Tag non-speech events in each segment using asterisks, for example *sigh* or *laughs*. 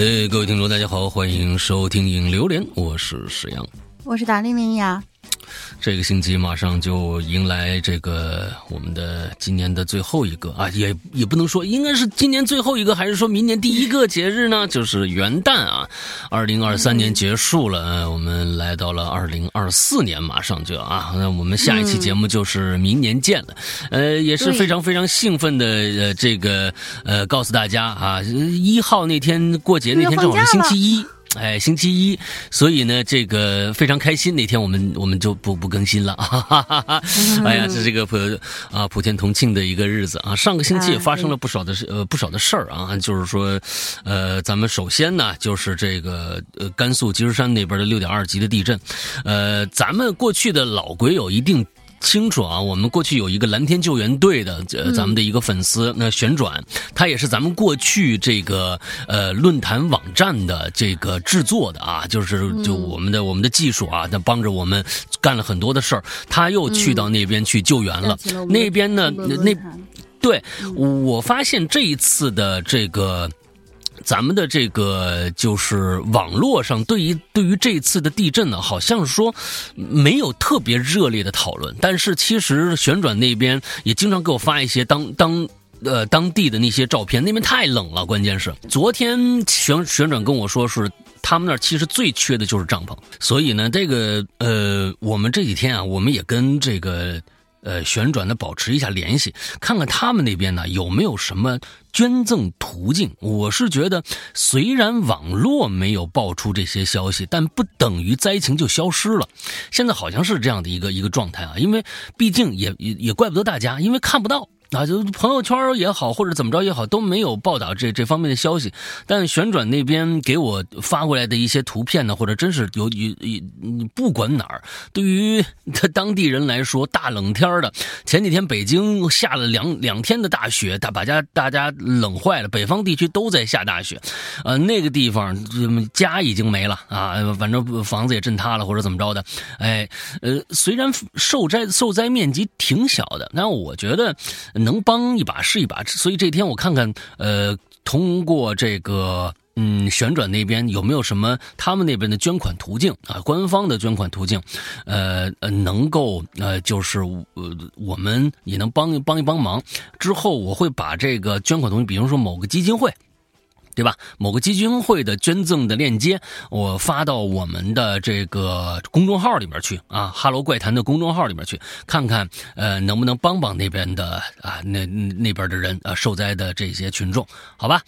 哎，各位听众，大家好，欢迎收听《影榴莲》，我是石阳，我是达利明呀。这个星期马上就迎来这个我们的今年的最后一个啊，也也不能说应该是今年最后一个，还是说明年第一个节日呢？就是元旦啊，二零二三年结束了，我们来到了二零二四年，马上就啊，那我们下一期节目就是明年见了，呃，也是非常非常兴奋的，呃，这个呃，告诉大家啊，一号那天过节那天正好是星期一。哎，星期一，所以呢，这个非常开心。那天我们我们就不不更新了，哈哈哈哈哎呀，这是个普啊普天同庆的一个日子啊。上个星期也发生了不少的事呃不少的事儿啊，就是说，呃，咱们首先呢，就是这个呃甘肃积石山那边的六点二级的地震，呃，咱们过去的老鬼友一定。清楚啊，我们过去有一个蓝天救援队的，呃，咱们的一个粉丝，那旋转，他也是咱们过去这个呃论坛网站的这个制作的啊，就是就我们的我们的技术啊，他帮着我们干了很多的事儿，他又去到那边去救援了，那边呢，那对我发现这一次的这个。咱们的这个就是网络上对于对于这次的地震呢，好像说没有特别热烈的讨论，但是其实旋转那边也经常给我发一些当当呃当地的那些照片，那边太冷了，关键是昨天旋旋转跟我说是他们那儿其实最缺的就是帐篷，所以呢，这个呃我们这几天啊，我们也跟这个。呃，旋转的保持一下联系，看看他们那边呢有没有什么捐赠途径。我是觉得，虽然网络没有爆出这些消息，但不等于灾情就消失了。现在好像是这样的一个一个状态啊，因为毕竟也也也怪不得大家，因为看不到。啊，就朋友圈也好，或者怎么着也好，都没有报道这这方面的消息。但旋转那边给我发过来的一些图片呢，或者真是有有有，不管哪儿，对于 *laughs* 他当地人来说，大冷天的，前几天北京下了两两天的大雪，大把家大家冷坏了。北方地区都在下大雪，呃，那个地方家已经没了啊，反正房子也震塌了，或者怎么着的。哎，呃，虽然受灾受灾面积挺小的，但我觉得。能帮一把是一把，所以这天我看看，呃，通过这个嗯旋转那边有没有什么他们那边的捐款途径啊，官方的捐款途径，呃呃，能够呃就是呃我们也能帮帮一帮忙。之后我会把这个捐款东西，比如说某个基金会。对吧？某个基金会的捐赠的链接，我发到我们的这个公众号里面去啊，哈喽怪谈的公众号里面去看看，呃，能不能帮帮那边的啊，那那边的人啊，受灾的这些群众，好吧？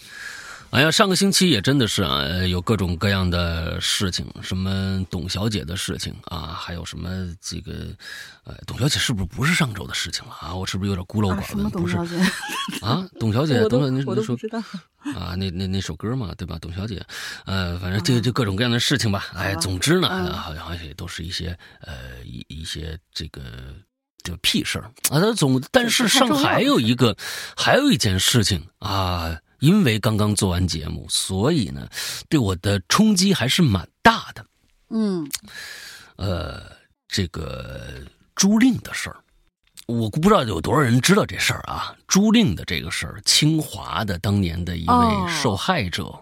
哎呀，上个星期也真的是啊，有各种各样的事情，什么董小姐的事情啊，还有什么这个，呃，董小姐是不是不是上周的事情了啊？我是不是有点孤陋寡闻？不是啊，董小姐，*laughs* 董小姐，我都不知道啊，那那那首歌嘛，对吧？董小姐，呃，反正就就各种各样的事情吧，哎，总之呢，好像也都是一些呃一一些这个这屁事儿啊。总但是上还有一个，还有一件事情啊。因为刚刚做完节目，所以呢，对我的冲击还是蛮大的。嗯，呃，这个朱令的事儿，我不知道有多少人知道这事儿啊。朱令的这个事儿，清华的当年的一位受害者，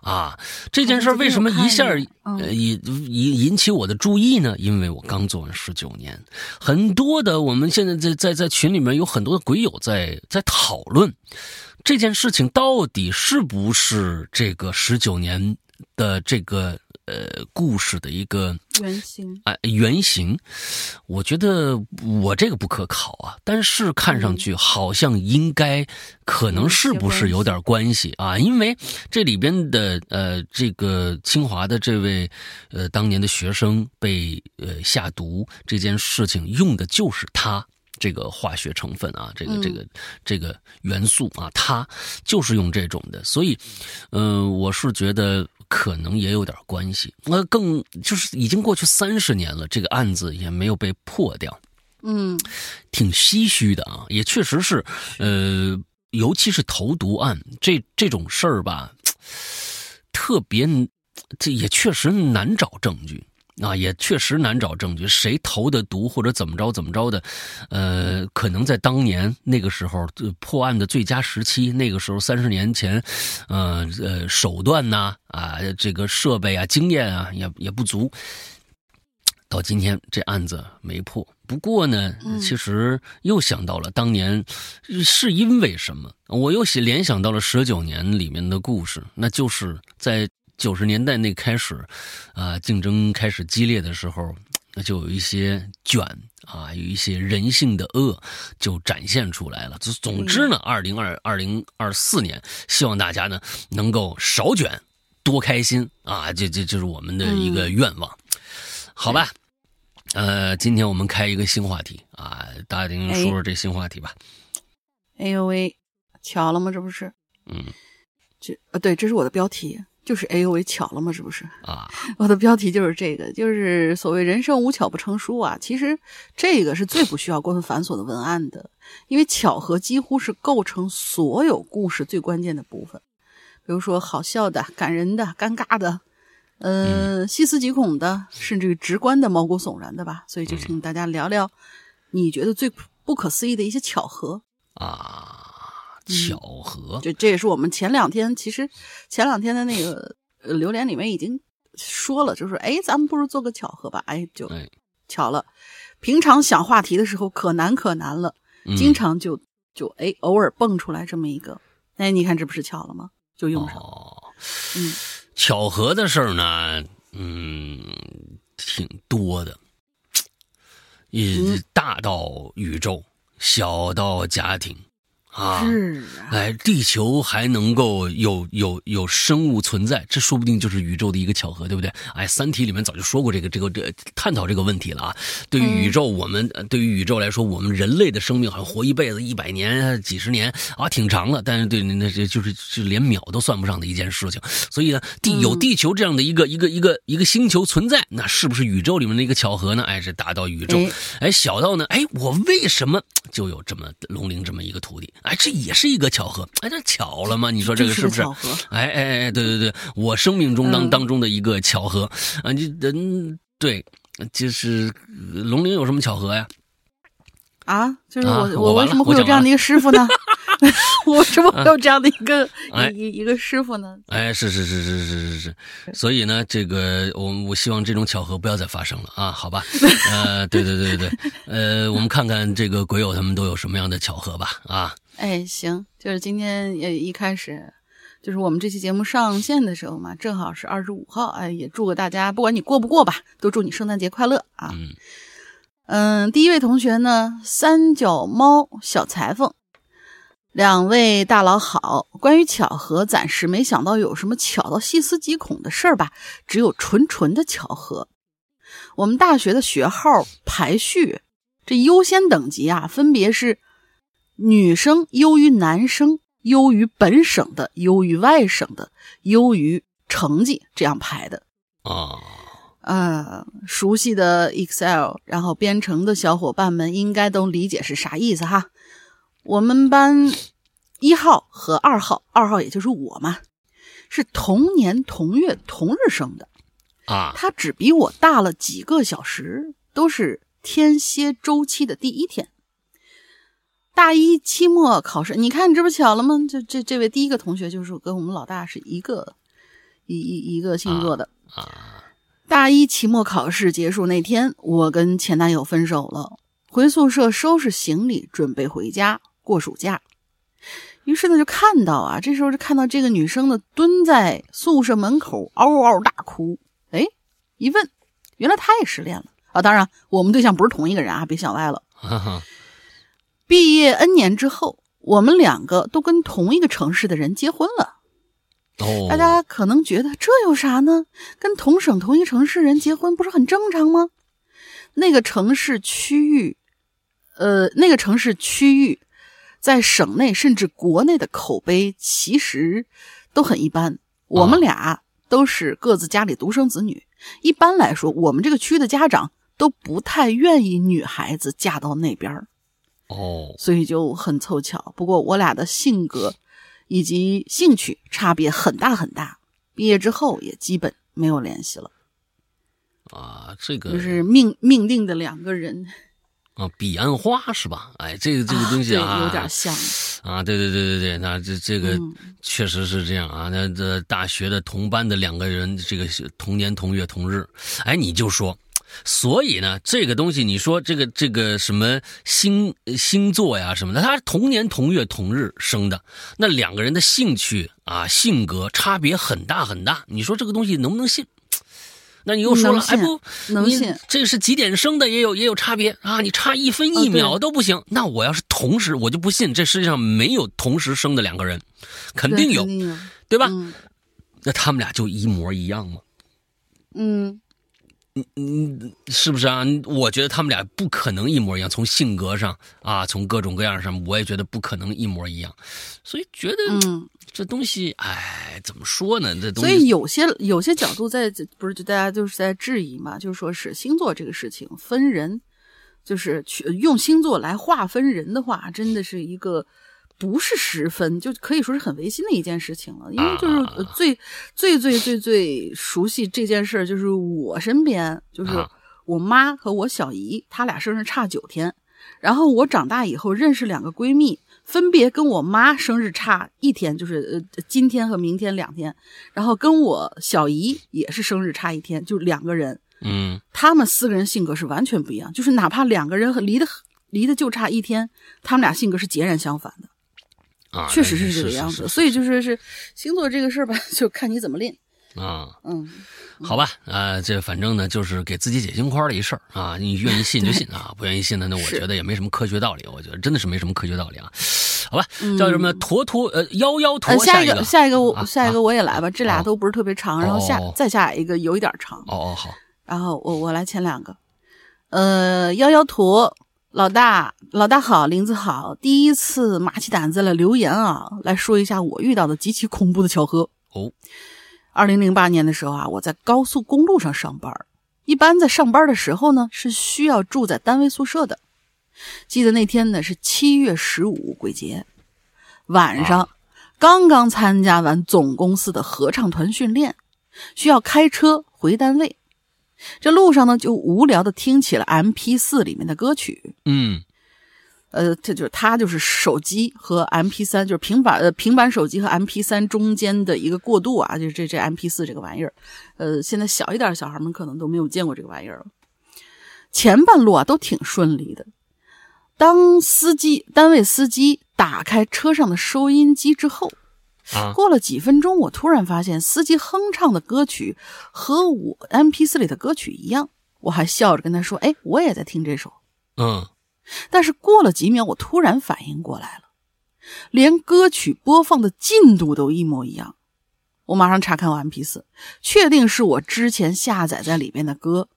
啊，这件事为什么一下引引引起我的注意呢？因为我刚做完十九年，很多的我们现在在在在群里面有很多的鬼友在在讨论。这件事情到底是不是这个十九年的这个呃故事的一个原型？哎，原型，我觉得我这个不可考啊。但是看上去好像应该，可能是不是有点关系啊？因为这里边的呃这个清华的这位呃当年的学生被呃下毒这件事情用的就是他。这个化学成分啊，这个这个这个元素啊，它就是用这种的，所以，嗯，我是觉得可能也有点关系。那更就是已经过去三十年了，这个案子也没有被破掉，嗯，挺唏嘘的啊。也确实是，呃，尤其是投毒案这这种事儿吧，特别，这也确实难找证据。啊，也确实难找证据，谁投的毒或者怎么着怎么着的，呃，可能在当年那个时候破案的最佳时期，那个时候三十年前，呃呃，手段呐啊，这个设备啊，经验啊，也也不足。到今天这案子没破，不过呢，其实又想到了当年是因为什么？我又联想到了十九年里面的故事，那就是在九十年代那开始，啊，竞争开始激烈的时候，那就有一些卷啊，有一些人性的恶就展现出来了。就总之呢，二零二二零二四年，希望大家呢能够少卷，多开心啊！这这就是我们的一个愿望。好吧，呃，今天我们开一个新话题啊，大丁说说这新话题吧。哎呦喂，巧了吗？这不是？嗯，这呃，对，这是我的标题，就是哎呦喂，巧了吗？是不是？啊，*laughs* 我的标题就是这个，就是所谓人生无巧不成书啊。其实这个是最不需要过分繁琐的文案的，因为巧合几乎是构成所有故事最关键的部分。比如说好笑的、感人的、尴尬的。呃，细思极恐的，甚至于直观的、毛骨悚然的吧。所以就请大家聊聊，你觉得最不可思议的一些巧合啊？巧合，这这也是我们前两天其实前两天的那个榴莲里面已经说了，就是哎，咱们不如做个巧合吧？哎，就巧了。平常想话题的时候可难可难了，经常就就哎偶尔蹦出来这么一个，哎，你看这不是巧了吗？就用上，哦嗯。巧合的事儿呢，嗯，挺多的，一大到宇宙，小到家庭。啊，是啊，哎，地球还能够有有有生物存在，这说不定就是宇宙的一个巧合，对不对？哎，《三体》里面早就说过这个这个这探讨这个问题了啊。对于宇宙，我们对于宇宙来说，我们人类的生命好像活一辈子，一百年、几十年啊，挺长了。但是对那这就是就连秒都算不上的一件事情。所以呢，地有地球这样的一个一个一个一个星球存在，那是不是宇宙里面的一个巧合呢？哎，是大到宇宙，哎，小到呢，哎，我为什么就有这么龙鳞这么一个徒弟？哎，这也是一个巧合，哎，这巧了吗？你说这个是不是？哎哎哎，对对对，我生命中当当中的一个巧合啊！你人对，就是龙鳞有什么巧合呀？啊，就是我我为什么 *laughs* *laughs* 会有这样的一个师傅呢？我为什么会有这样的一个一一个师傅呢？哎，是是是是是是是，所以呢，这个我我希望这种巧合不要再发生了啊，好吧？*laughs* 呃，对对对对对，呃，我们看看这个鬼友他们都有什么样的巧合吧啊。哎，行，就是今天也一开始，就是我们这期节目上线的时候嘛，正好是二十五号，哎，也祝个大家，不管你过不过吧，都祝你圣诞节快乐啊。嗯嗯，第一位同学呢，三脚猫小裁缝。两位大佬好，关于巧合，暂时没想到有什么巧到细思极恐的事儿吧？只有纯纯的巧合。我们大学的学号排序，这优先等级啊，分别是女生优于男生，优于本省的，优于外省的，优于成绩这样排的。啊，呃，熟悉的 Excel，然后编程的小伙伴们应该都理解是啥意思哈。我们班一号和二号，二号也就是我嘛，是同年同月同日生的啊。他只比我大了几个小时，都是天蝎周期的第一天。大一期末考试，你看这不巧了吗？这这这位第一个同学就是跟我们老大是一个一一一个星座的啊。大一期末考试结束那天，我跟前男友分手了，回宿舍收拾行李，准备回家。过暑假，于是呢就看到啊，这时候就看到这个女生呢蹲在宿舍门口嗷嗷大哭。哎，一问，原来她也失恋了啊！当然，我们对象不是同一个人啊，别想歪了。*laughs* 毕业 N 年之后，我们两个都跟同一个城市的人结婚了。哦，大家可能觉得这有啥呢？跟同省同一城市人结婚不是很正常吗？那个城市区域，呃，那个城市区域。在省内甚至国内的口碑其实都很一般。我们俩都是各自家里独生子女，一般来说，我们这个区的家长都不太愿意女孩子嫁到那边哦，所以就很凑巧。不过我俩的性格以及兴趣差别很大很大，毕业之后也基本没有联系了。啊，这个就是命命定的两个人啊，彼岸花是吧？哎，这个这个东西啊，对有点像啊，对对对对对，那这这个嗯确实是这样啊。那这大学的同班的两个人，这个是同年同月同日，哎，你就说。所以呢，这个东西你说这个这个什么星星座呀什么的，他同年同月同日生的，那两个人的兴趣啊性格差别很大很大，你说这个东西能不能信？那你又说了，能信哎不，你能信这是几点生的也有也有差别啊，你差一分一秒都不行。那我要是同时，我就不信这世界上没有同时生的两个人，肯定有肯，定有，对吧？嗯那他们俩就一模一样吗？嗯，嗯，是不是啊？我觉得他们俩不可能一模一样，从性格上啊，从各种各样上，我也觉得不可能一模一样。所以觉得嗯，这东西，哎，怎么说呢？这东西所以有些有些角度在不是就大家就是在质疑嘛，就是说是星座这个事情分人，就是去用星座来划分人的话，真的是一个不是十分，就可以说是很违心的一件事情了。因为就是最最最最最熟悉这件事儿，就是我身边就是啊。我妈和我小姨，她俩生日差九天。然后我长大以后认识两个闺蜜，分别跟我妈生日差一天，就是呃今天和明天两天，然后跟我小姨也是生日差一天，就两个人，嗯。他们四个人性格是完全不一样，就是哪怕两个人和离得离得就差一天，他们俩性格是截然相反的，啊，确实是这个样子。是所以就是是星座这个事儿吧，*laughs* 就看你怎么练。啊。嗯，好吧，啊，这反正呢就是给自己解心宽的一事儿啊，你愿意信就信啊，不愿意信呢，那我觉得也没什么科学道理，我觉得真的是没什么科学道理啊。好吧，嗯叫什么坨坨呃幺幺坨，呃，下一个下一个我啊下一个我也来吧，这俩哦都不是特别长，然后下哦再下一个有一点长。哦哦好，然后我我来前两个，呃，幺幺驼老大老大好，林子好，第一次麻起胆子来留言啊，来说一下我遇到的极其恐怖的巧合。哦，二零零八年的时候啊，我在高速公路上上班，一般在上班的时候呢，是需要住在单位宿舍的。记得那天呢是七月十五鬼节，晚上、刚刚参加完总公司的合唱团训练，需要开车回单位。这路上呢，就无聊的听起了 M P 四里面的歌曲。嗯呃，这就是它就是手机和 M P 三，就是平板呃平板手机和 M P 三中间的一个过渡啊，就是这这 M P 四这个玩意儿。呃，现在小一点的小孩们可能都没有见过这个玩意儿了。前半路啊都挺顺利的，当司机单位司机打开车上的收音机之后，啊过了几分钟，我突然发现司机哼唱的歌曲和我 M P 四里的歌曲一样，我还笑着跟他说：“哎，我也在听这首。”嗯但是过了几秒，我突然反应过来了，连歌曲播放的进度都一模一样。我马上查看我 MP 四，确定是我之前下载在里面的歌，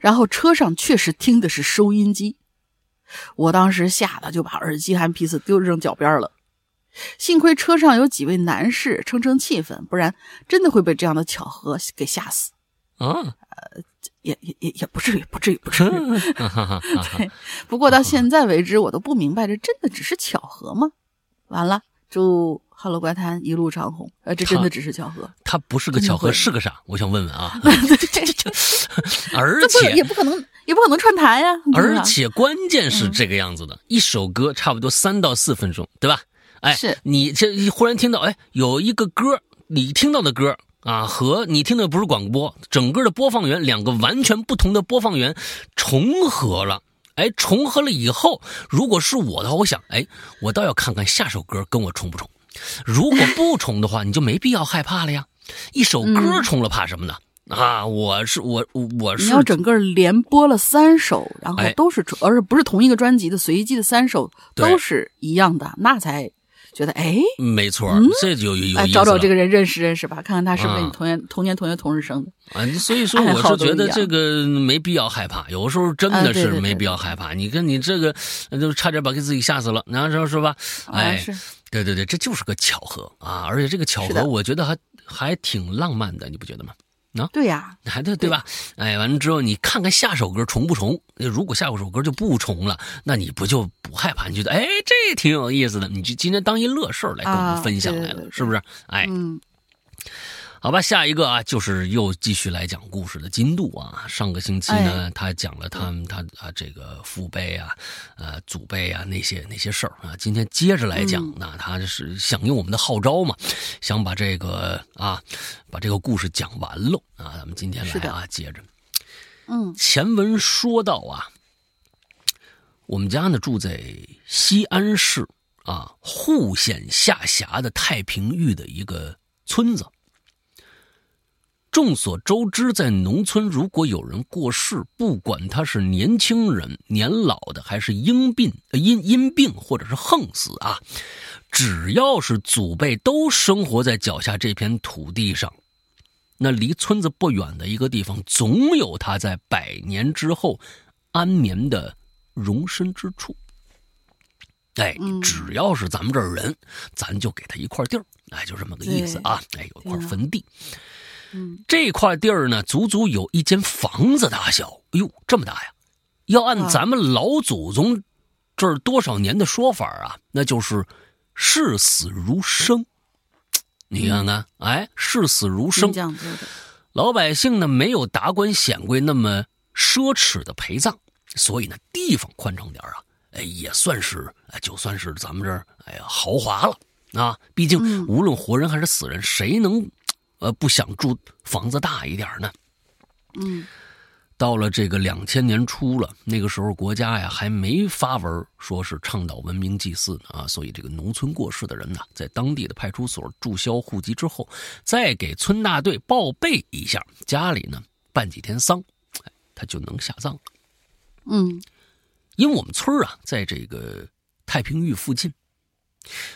然后车上确实听的是收音机。我当时吓得就把耳机和 MP 四丢扔脚边了。幸亏车上有几位男士撑撑气氛，不然真的会被这样的巧合给吓死。啊，也也也也不至于，不至于，不至于。*laughs* 对，不过到现在为止，我都不明白，这真的只是巧合吗？完了，祝《Hello 怪谈》一路长虹。呃，这真的只是巧合，它不是个巧合是个啥？我想问问啊，*laughs* *laughs* 这而不且也不可能，也不可能串台呀、而且关键是这个样子的，一首歌差不多三到四分钟，对吧？哎，是你这忽然听到，哎，有一个歌，你听到的歌啊，和你听的不是广播，整个的播放源两个完全不同的播放源重合了。哎，重合了以后，如果是我的话，我想，哎，我倒要看看下首歌跟我重不重。如果不重的话，你就没必要害怕了呀。一首歌嗯重了，怕什么呢？啊，我是我我你是要整个连播了三首，然后哎都是，而且不是同一个专辑的随机的三首都是一样的，那才觉得哎没错，这就有有哎，意思了找找这个人认识认识吧，看看他是不是啊你同年、同年同月同日生的。啊，所以说我是觉得这个没必要害怕，有时候真啊的是没必要害怕。你看你这个，呃就差点把给自己吓死了，然后说是吧？啊，哎，是对对对，这就是个巧合啊！而且这个巧合，我觉得还还挺浪漫的，你不觉得吗？对呀、还 *laughs* 对对吧？哎，完了之后你看看下首歌重不重？如果下首歌就不重了，那你不就不害怕？你觉得哎，这挺有意思的，你就今天当一乐事儿来跟我啊们分享来了，对对对对是不是？哎，嗯，好吧，下一个啊，就是又继续来讲故事的进度啊。上个星期呢，他讲了他们他啊这个父辈啊，呃祖辈啊那些那些事儿啊。今天接着来讲，那他是响应我们的号召嘛，想把这个啊把这个故事讲完喽啊。咱们今天来啊，接着，嗯，前文说到啊，我们家呢住在西安市啊户县下辖的太平峪的一个村子。众所周知，在农村，如果有人过世，不管他是年轻人、年老的，还是因病、因因病或者是横死啊，只要是祖辈都生活在脚下这片土地上，那离村子不远的一个地方，总有他在百年之后安眠的容身之处。哎，只要是咱们这儿人，咱就给他一块地儿，哎，就这么个意思啊。哎，有一块坟地。嗯，这块地儿呢，足足有一间房子大小。哎呦，这么大呀！要按咱们老祖宗这儿多少年的说法啊，那就是视死如生。你看看，哎，视死如生。老百姓呢，没有达官显贵那么奢侈的陪葬，所以呢，地方宽敞点啊，哎，也算是，哎，就算是咱们这儿，哎呀，豪华了啊。毕竟，无论活人还是死人，谁能？呃，不想住房子大一点呢。嗯，到了这个两千年初了，那个时候国家呀还没发文说是倡导文明祭祀呢啊，所以这个农村过世的人呢，在当地的派出所注销户籍之后，再给村大队报备一下，家里呢办几天丧，他就能下葬了。嗯，因为我们村啊在这个太平峪附近，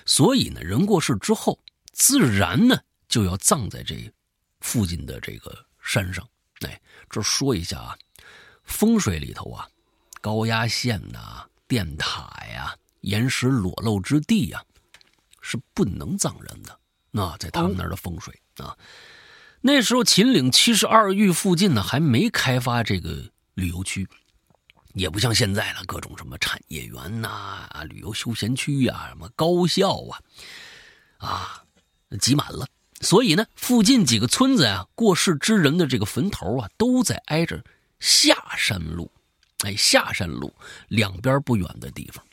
所以呢人过世之后，自然呢。就要葬在这附近的这个山上。哎，这说一下啊，风水里头啊，高压线呐、电塔呀、岩石裸露之地呀，是不能葬人的。那在他们那儿的风水啊，那时候秦岭七十二峪附近呢，还没开发这个旅游区，也不像现在了，各种什么产业园呐、啊旅游休闲区呀、什么高校啊，啊，挤满了。所以呢，附近几个村子啊，过世之人的这个坟头啊，都在挨着下山路，哎，下山路两边不远的地方。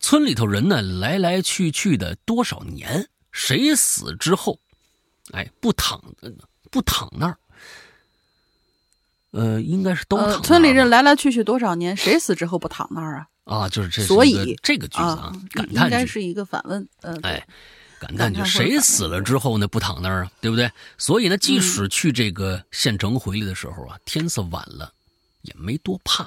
村里头人呢，来来去去的多少年，谁死之后，哎，不躺不躺那儿，呃，应该是都躺。村里人来来去去多少年，谁死之后不躺那儿啊？啊，就是这，所以这个句子啊，感叹应该是一个反问，嗯，哎。感叹就谁死了之后呢？不躺那儿啊，对不对？所以呢，即使去这个县城回来的时候啊，天色晚了，也没多怕。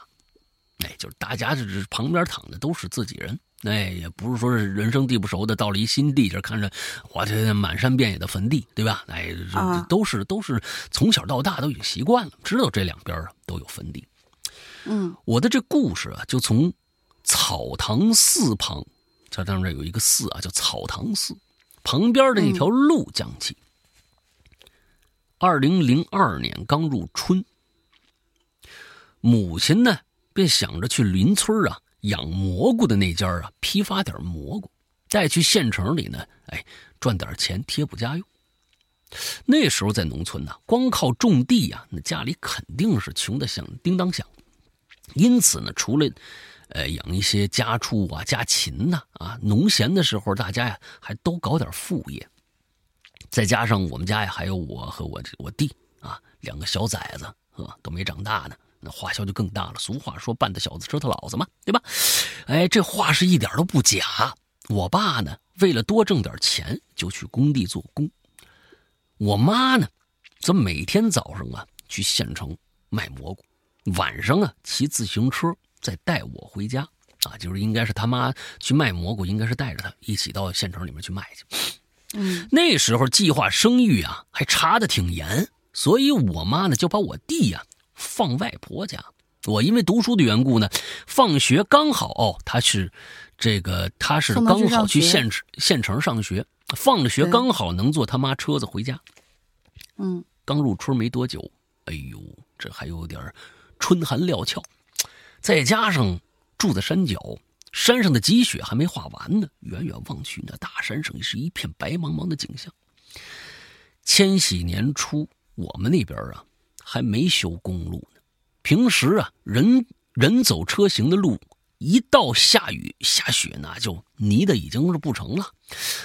哎，就是大家这这旁边躺的都是自己人，哎，也不是说是人生地不熟的，到了一新地界，看着哇，这满山遍野的坟地，对吧？哎，这都是都是从小到大都已经习惯了，知道这两边啊都有坟地。嗯，我的这故事啊，就从草堂寺旁，它当这有一个寺啊，叫草堂寺。旁边的一条路讲起。二零零二年刚入春，母亲呢便想着去邻村啊养蘑菇的那家啊批发点蘑菇，带去县城里呢哎赚点钱贴补家用。那时候在农村呢，光靠种地呀，那家里肯定是穷的响叮当响。因此呢，除了呃，养一些家畜啊，家禽呐，啊，农闲的时候，大家呀还都搞点副业。再加上我们家呀，还有我和我我弟啊，两个小崽子，呵，都没长大呢，那花销就更大了。俗话说，半大小子折腾老子嘛，对吧？哎，这话是一点都不假。我爸呢，为了多挣点钱，就去工地做工。我妈呢，则每天早上啊去县城卖蘑菇，晚上啊骑自行车。再带我回家，啊，就是应该是他妈去卖蘑菇，应该是带着他一起到县城里面去卖去。嗯，那时候计划生育啊，还查的挺严，所以我妈呢就把我弟呀放外婆家。我因为读书的缘故呢，放学刚好哦，他是这个他是刚好去县城县城上学，放了学刚好能坐他妈车子回家。嗯，刚入春没多久，哎呦，这还有点春寒料峭。再加上住在山脚，山上的积雪还没化完呢。远远望去，那大山上是一片白茫茫的景象。千禧年初，我们那边啊还没修公路呢。平时啊，人人走车行的路，一到下雨下雪，呢就泥的已经是不成了。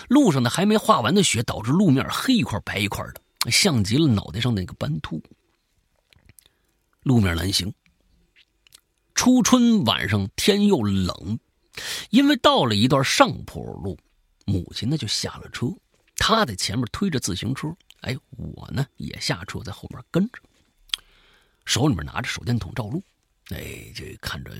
路上呢还没化完的雪，导致路面黑一块白一块的，像极了脑袋上那个斑秃。路面难行。初春晚上天又冷，因为到了一段上坡路，母亲呢就下了车，她在前面推着自行车，哎，我呢也下车在后面跟着，手里面拿着手电筒照路，哎，这看着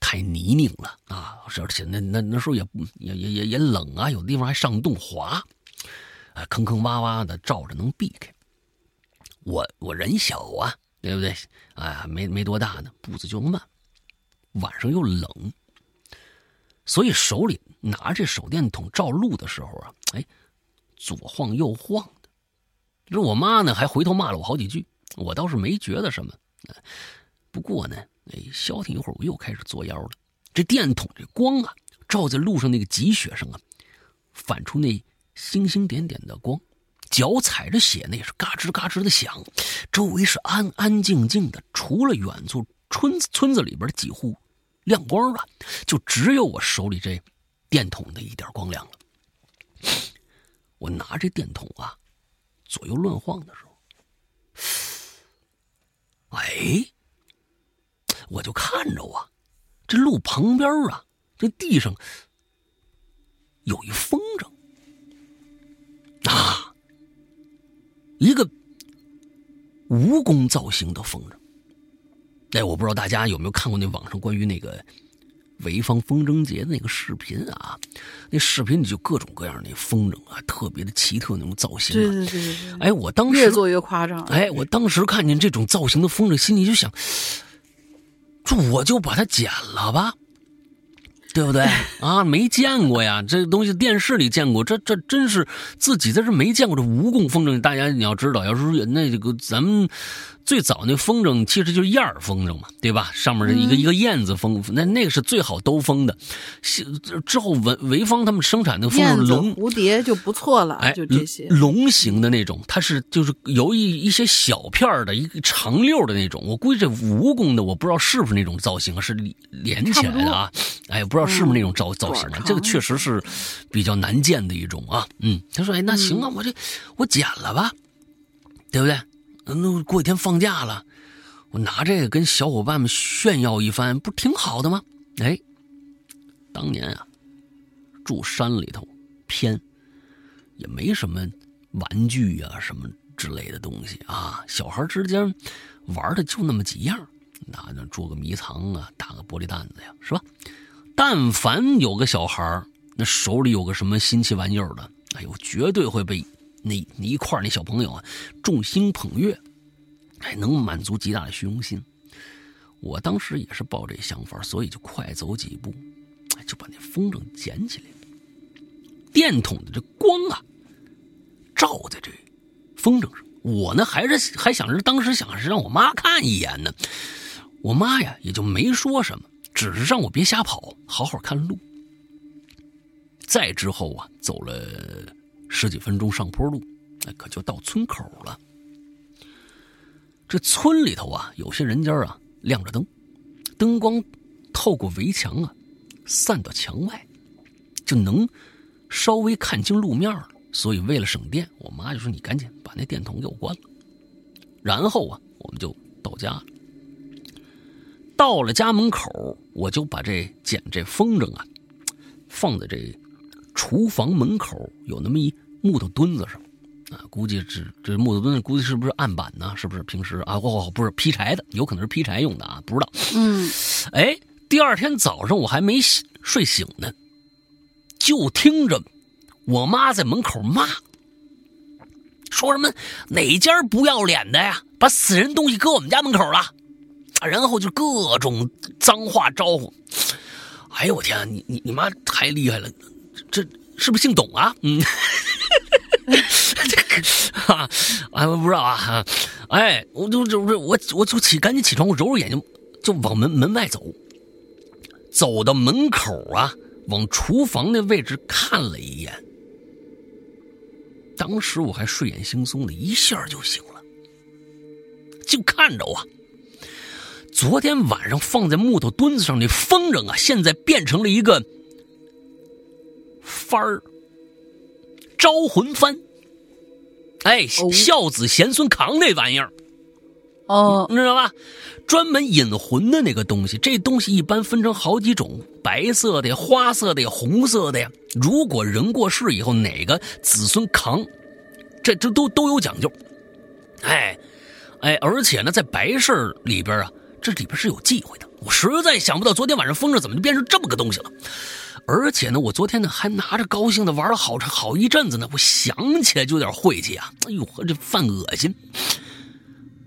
太泥泞了啊，而且那那那时候也也也也冷啊，有的地方还上冻滑，啊，坑坑洼洼的照着能避开，我我人小啊，对不对？哎，没没多大呢，步子就慢。晚上又冷，所以手里拿着手电筒照路的时候啊，哎，左晃右晃的。这我妈呢还回头骂了我好几句，我倒是没觉得什么。不过呢，哎，消停一会儿，我又开始作妖了。这电筒这光啊，照在路上那个积雪上啊，反出那星星点点的光，脚踩着雪那也是嘎吱嘎吱的响。周围是安安静静的，除了远处村子村子里边几户。亮光了，就只有我手里这电筒的一点光亮了。我拿这电筒啊，左右乱晃的时候，哎，我就看着啊，这路旁边啊，这地上有一风筝啊，一个蜈蚣造型的风筝。哎，我不知道大家有没有看过那网上关于那个潍坊风筝节的那个视频啊？那视频里就各种各样那风筝啊，特别的奇特那种造型。对对对对。哎，我当时越做越夸张。哎，我当时看见这种造型的风筝，心里就想，这我就把它剪了吧。对不对 *laughs* 啊？没见过呀，这东西电视里见过，这这真是自己在这没见过这蜈蚣风筝。大家你要知道，要是那这个咱们最早那风筝其实就是燕儿风筝嘛，对吧？上面的一个一个燕子风，那那个是最好兜风的。之后潍潍坊他们生产的风筝龙蝴蝶就不错了，哎，就这些龙形的那种，它是就是由一一些小片的一个长溜的那种。我估计这蜈蚣的我不知道是不是那种造型啊，是连起来的啊，哎，不知道。是不是那种造造型啊？这个确实是比较难见的一种啊。嗯，他说：“哎，那行啊，我这我剪了吧，对不对？那过几天放假了，我拿这个跟小伙伴们炫耀一番，不挺好的吗？”哎，当年啊，住山里头偏，也没什么玩具呀什么之类的东西啊，小孩之间玩的就那么几样，那那捉个迷藏啊，打个玻璃弹子呀，是吧？但凡有个小孩那手里有个什么新奇玩意儿的，哎呦，绝对会被那那一块那小朋友啊众星捧月，哎，能满足极大的虚荣心。我当时也是抱这想法，所以就快走几步，就把那风筝捡起来。电筒的这光啊，照在这风筝上，我呢还是还想着当时想是让我妈看一眼呢，我妈呀也就没说什么。只是让我别瞎跑，好好看路。再之后啊，走了十几分钟上坡路，那可就到村口了。这村里头啊，有些人家啊亮着灯，灯光透过围墙啊，散到墙外，就能稍微看清路面了。所以为了省电，我妈就说：“你赶紧把那电筒给我关了。”然后啊，我们就到家了。到了家门口，我就把这捡这风筝啊，放在这厨房门口有那么一木头墩子上，啊，估计这这木头墩子估计是不是案板呢？是不是平时啊？哦，不是劈柴的，有可能是劈柴用的啊，不知道。嗯，哎，第二天早上我还没睡醒呢，就听着我妈在门口骂，说什么哪家不要脸的呀，把死人东西搁我们家门口了。然后就各种脏话招呼，哎呦我天，你你你妈太厉害了，这是不是姓董啊？嗯，*laughs* 这个啊，哎我不知道啊，哎，我就就我我就起赶紧起床，我揉揉眼睛就往门门外走，走到门口啊，往厨房那位置看了一眼，当时我还睡眼惺忪的，一下就醒了，就看着啊，昨天晚上放在木头墩子上那风筝啊，现在变成了一个幡儿，招魂幡。哎，孝子贤孙扛那玩意儿，哦，你知道吧？专门引魂的那个东西，这东西一般分成好几种：白色的呀、花色的呀、红色的呀。如果人过世以后，哪个子孙扛，这这都都有讲究。哎，哎，而且呢，在白事里边啊，这里边是有忌讳的。我实在想不到，昨天晚上风筝怎么就变成这么个东西了。而且呢，我昨天呢还拿着高兴的玩了好长好一阵子呢，我想起来就有点晦气啊！哎呦，这犯恶心。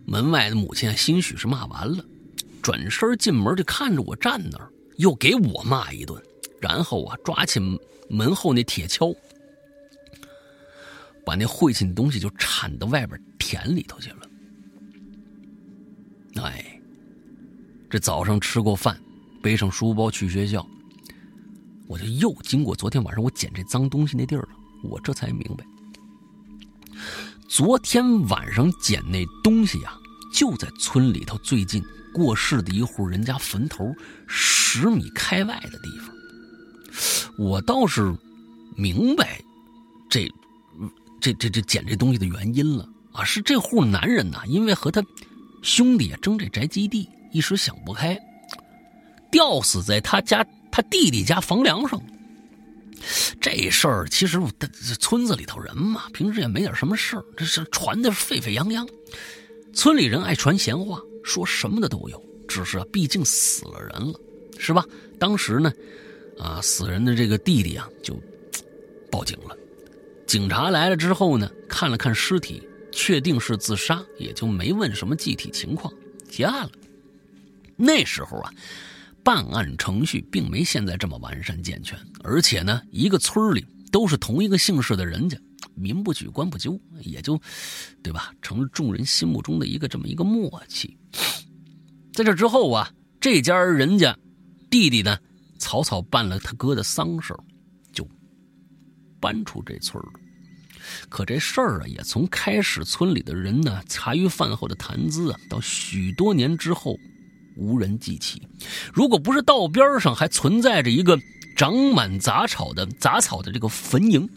门外的母亲兴许是骂完了，转身进门就看着我站那儿，又给我骂一顿，然后啊，抓起门后那铁锹，把那晦气的东西就铲到外边田里头去了。哎，这早上吃过饭，背上书包去学校。我就又经过昨天晚上我捡这脏东西那地儿了，我这才明白，昨天晚上捡那东西呀，就在村里头最近过世的一户人家坟头十米开外的地方。我倒是明白这这这这捡这东西的原因了啊，是这户男人呐，因为和他兄弟争这宅基地，一时想不开，吊死在他家。他弟弟家房梁上，这事儿其实村子里头人嘛，平时也没点什么事儿，这是传的沸沸扬扬。村里人爱传闲话，说什么的都有。只是啊毕竟死了人了，是吧？当时呢，啊，死人的这个弟弟啊，就报警了。警察来了之后呢，看了看尸体，确定是自杀，也就没问什么具体情况，结案了。那时候啊。办案程序并没现在这么完善健全，而且呢，一个村里都是同一个姓氏的人家，民不举，官不究，也就，对吧？成了众人心目中的一个这么一个默契。在这之后啊，这家人家弟弟呢，草草办了他哥的丧事就搬出这村了。可这事儿啊，也从开始村里的人呢茶余饭后的谈资啊，到许多年之后。无人记起，如果不是道边上还存在着一个长满杂草的杂草的这个坟茔，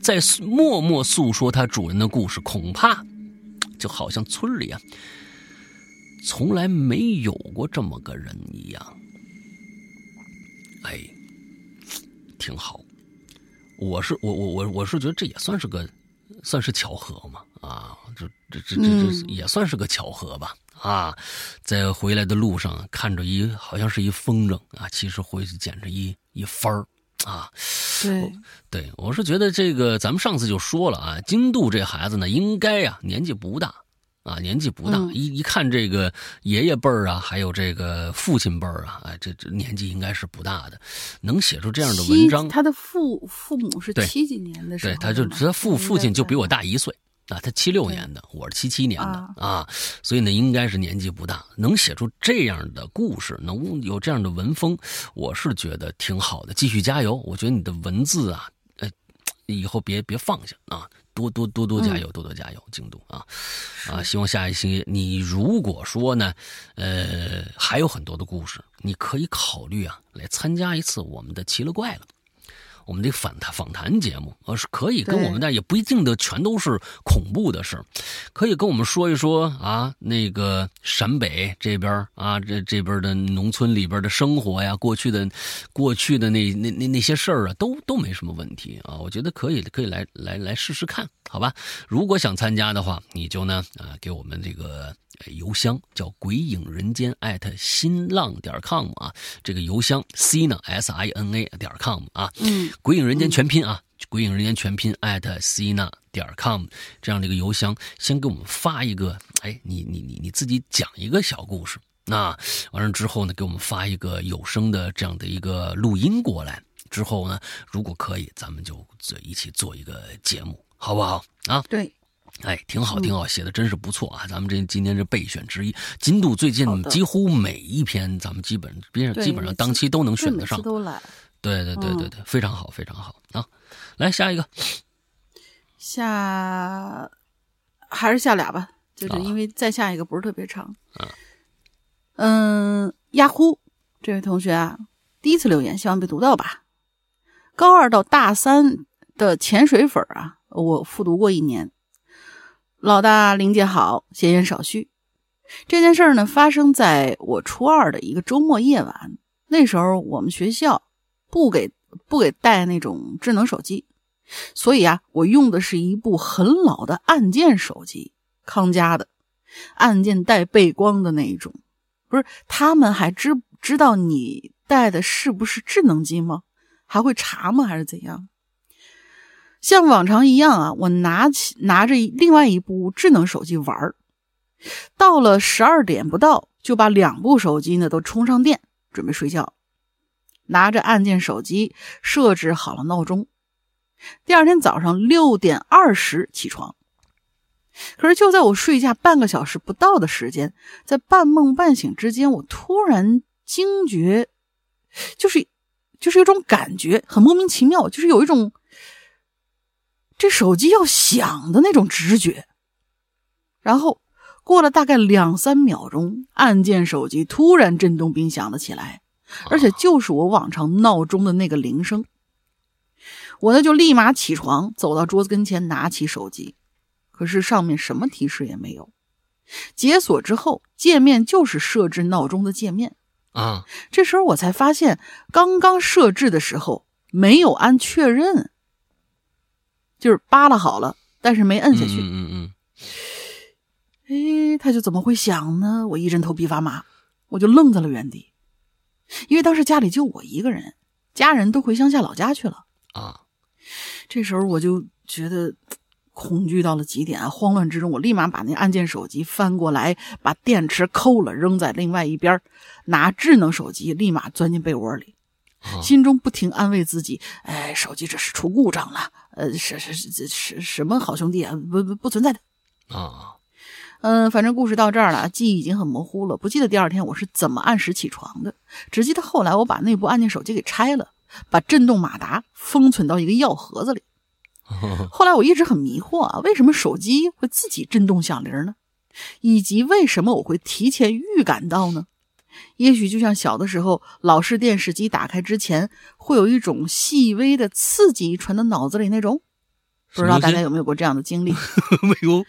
在默默诉说他主人的故事，恐怕就好像村里啊从来没有过这么个人一样。哎，挺好。我是我我我我是觉得这也算是个算是巧合嘛啊，这这这这这也算是个巧合吧。啊，在回来的路上看着一好像是一风筝啊，其实回去捡着一一幡儿啊。对，对我是觉得这个，咱们上次就说了啊，金度这孩子呢，应该呀年纪不大啊，年纪不大，一一看这个爷爷辈儿啊，还有这个父亲辈儿啊，哎，这这年纪应该是不大的，能写出这样的文章。他的父父母是七几年的时候，对，他就他父父亲就比我大一岁。啊，他七六年的，我是七七年的啊，所以呢，应该是年纪不大，能写出这样的故事，能有这样的文风，我是觉得挺好的。继续加油，我觉得你的文字啊，呃，以后别别放下啊，多多多多加油，多多加油，京都啊啊！希望下一星期你如果说呢，呃，还有很多的故事，你可以考虑啊，来参加一次我们的奇了怪了。我们的访谈访谈节目，呃，是可以跟我们但，也不一定的全都是恐怖的事可以跟我们说一说啊，那个陕北这边啊，这这边的农村里边的生活呀，过去的，过去的那那那那些事儿啊，都都没什么问题啊，我觉得可以，可以来来来试试看，好吧？如果想参加的话，你就呢，啊，给我们这个。邮箱叫鬼影人间艾特新浪点 com 啊，这个邮箱 c 呢 s i n a 点 com 啊，嗯，鬼影人间全拼啊，鬼影人间全拼艾特 c 呢点 com 这样的一个邮箱，先给我们发一个，哎，你你你你自己讲一个小故事，那完了之后呢，给我们发一个有声的这样的一个录音过来，之后呢，如果可以，咱们就一起做一个节目，好不好？啊？对。哎，挺好，挺好，写的真是不错啊！咱们这今天这备选之一，金度最近几乎每一篇，咱们基本边上基本上当期都能选得上，都来。对对对对对，非常好，非常好啊！来下一个，下还是下俩吧，就是啊因为再下一个不是特别长。啊嗯，呀呼这位同学啊，第一次留言，希望被读到吧。高二到大三的潜水粉啊，我复读过一年。老大林姐好，闲言少叙。这件事儿呢，发生在我初二的一个周末夜晚。那时候我们学校不给不给带那种智能手机，所以啊，我用的是一部很老的按键手机，康佳的，按键带背光的那一种。不是，他们还知知道你带的是不是智能机吗？还会查吗？还是怎样？像往常一样啊，我拿起拿着另外一部智能手机玩儿。到了十二点不到，就把两部手机呢都充上电，准备睡觉。拿着按键手机设置好了闹钟，第二天早上六点二十起床。可是就在我睡下半个小时不到的时间，在半梦半醒之间，我突然惊觉，就是就是有种感觉很莫名其妙，就是有一种这手机要响的那种直觉。然后过了大概两三秒钟，按键手机突然震动并响了起来，而且就是我往常闹钟的那个铃声。我呢就立马起床，走到桌子跟前，拿起手机。可是上面什么提示也没有。解锁之后，界面就是设置闹钟的界面。啊，这时候我才发现，刚刚设置的时候没有按确认，就是扒拉好了，但是没摁下去。嗯嗯嗯哎，他就怎么会响呢？我一阵头皮发麻，我就愣在了原地，因为当时家里就我一个人，家人都回乡下老家去了。嗯啊，这时候我就觉得恐惧到了极点啊！慌乱之中，我立马把那按键手机翻过来，把电池抠了，扔在另外一边，拿智能手机立马钻进被窝里，啊心中不停安慰自己：“哎，手机这是出故障了，呃，什什什什什么好兄弟啊？不不不存在的。”啊，嗯，反正故事到这儿了，记忆已经很模糊了，不记得第二天我是怎么按时起床的，只记得后来我把那部按键手机给拆了，把震动马达封存到一个药盒子里。*laughs* 后来我一直很迷惑啊，为什么手机会自己震动响铃呢？以及为什么我会提前预感到呢？也许就像小的时候，老式电视机打开之前会有一种细微的刺激传到脑子里那种，不知道大家有没有过这样的经历？*laughs* 没有，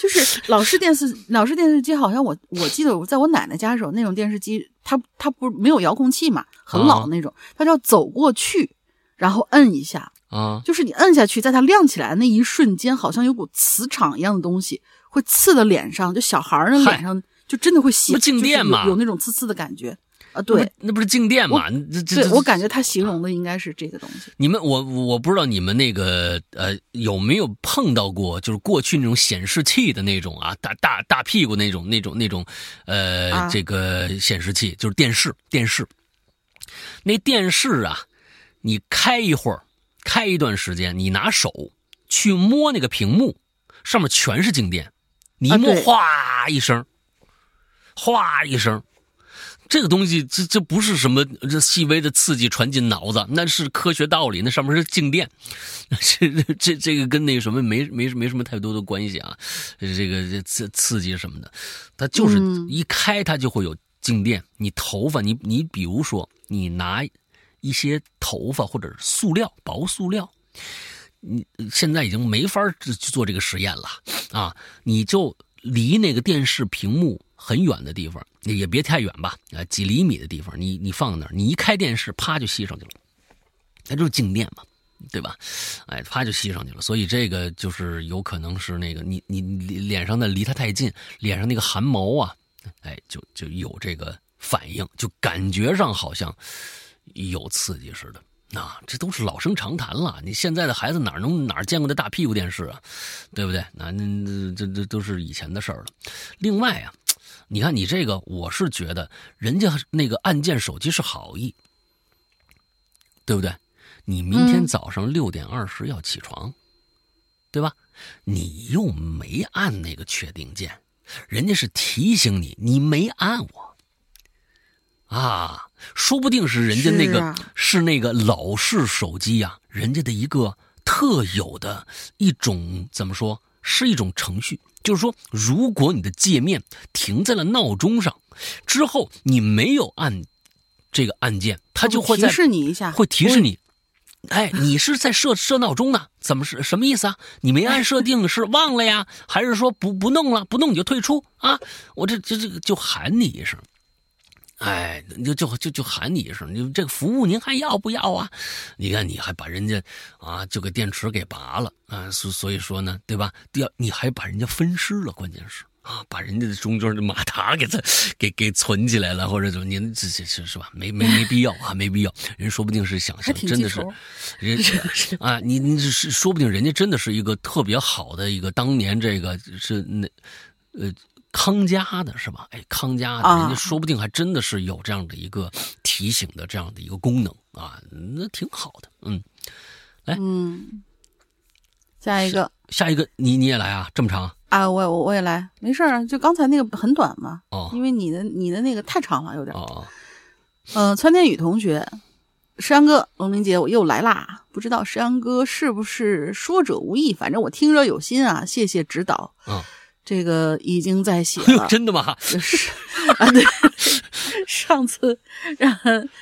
就是老式电视老式电视机，好像我我记得我在我奶奶家的时候，那种电视机它它不是没有遥控器嘛，很老的那种，它就要走过去，然后摁一下，啊，就是你摁下去，在它亮起来的那一瞬间，好像有股磁场一样的东西会刺到脸上，就小孩儿的脸上就真的会写不静电嘛就是有有那种刺刺的感觉啊。对，那不是静电嘛？这这我感觉他形容的应该是这个东西。你们我我不知道你们那个呃有没有碰到过，就是过去那种显示器的那种啊，大大大屁股那种那种那种呃、啊这个显示器，就是电视电视。那电视啊，你开一会儿，开一段时间，你拿手去摸那个屏幕，上面全是静电，你一摸，哗一声，哗一声。这个东西，这这不是什么这细微的刺激传进脑子，那是科学道理，那上面是静电，*laughs* 这这这个跟那个什么没没没什么太多的关系啊，这个这刺刺激什么的，它就是嗯一开它就会有静电。你头发，你你比如说你拿一些头发或者是塑料薄塑料，你现在已经没法去做这个实验了啊！你就离那个电视屏幕很远的地方，也别太远吧，啊，几厘米的地方，你你放那儿，你一开电视，啪就吸上去了，那就是静电嘛，对吧？哎，啪就吸上去了，所以这个就是有可能是那个你你脸上的离它太近，脸上那个汗毛啊，哎，就就有这个反应，就感觉上好像有刺激似的。啊，这都是老生常谈了。你现在的孩子哪能哪见过这大屁股电视啊，对不对？那那这这都是以前的事儿了。另外啊，你看你这个，我是觉得人家那个按键手机是好意，对不对？你明天嗯早上六点二十要起床，对吧？你又没按那个确定键，人家是提醒你，你没按我。啊，说不定是人家那个是啊是那个老式手机呀、人家的一个特特有的一种怎么说，是一种程序。就是说，如果你的界面停在了闹钟上，之后你没有按这个按键，它就会提示你一下，会提示你。哎，你是在设设闹钟呢？怎么是什么意思啊？你没按设定是忘了呀？还是说不不弄了？不弄你就退出啊？我这这这个就喊你一声。哎，就就就就喊你一声，你这个服务您还要不要啊？你看你还把人家啊，就给电池给拔了啊，所所以说呢，对吧？第二，你还把人家分尸了，关键是啊，把人家的中间的马达给他给给存起来了，或者怎么？您这这是是吧？没没没必要啊，没必要。人说不定是想象，真的是人 *laughs* 啊，你你是说不定人家真的是一个特别好的一个当年这个是那呃。康佳的是吧？哎，康佳的，人家说不定还真的是有这样的一个提醒的这样的一个功能啊，那挺好的。嗯，来，嗯，下一个，下一个，你你也来啊？这么长啊？我我我也来，没事儿，就刚才那个很短嘛。哦，因为你的你的那个太长了，有点。哦。嗯，川天宇同学，石阳哥，龙明姐，我又来啦！不知道石阳哥是不是说者无意，反正我听者有心啊，谢谢指导。嗯。这个已经在写了，真的吗？是啊，对，上次让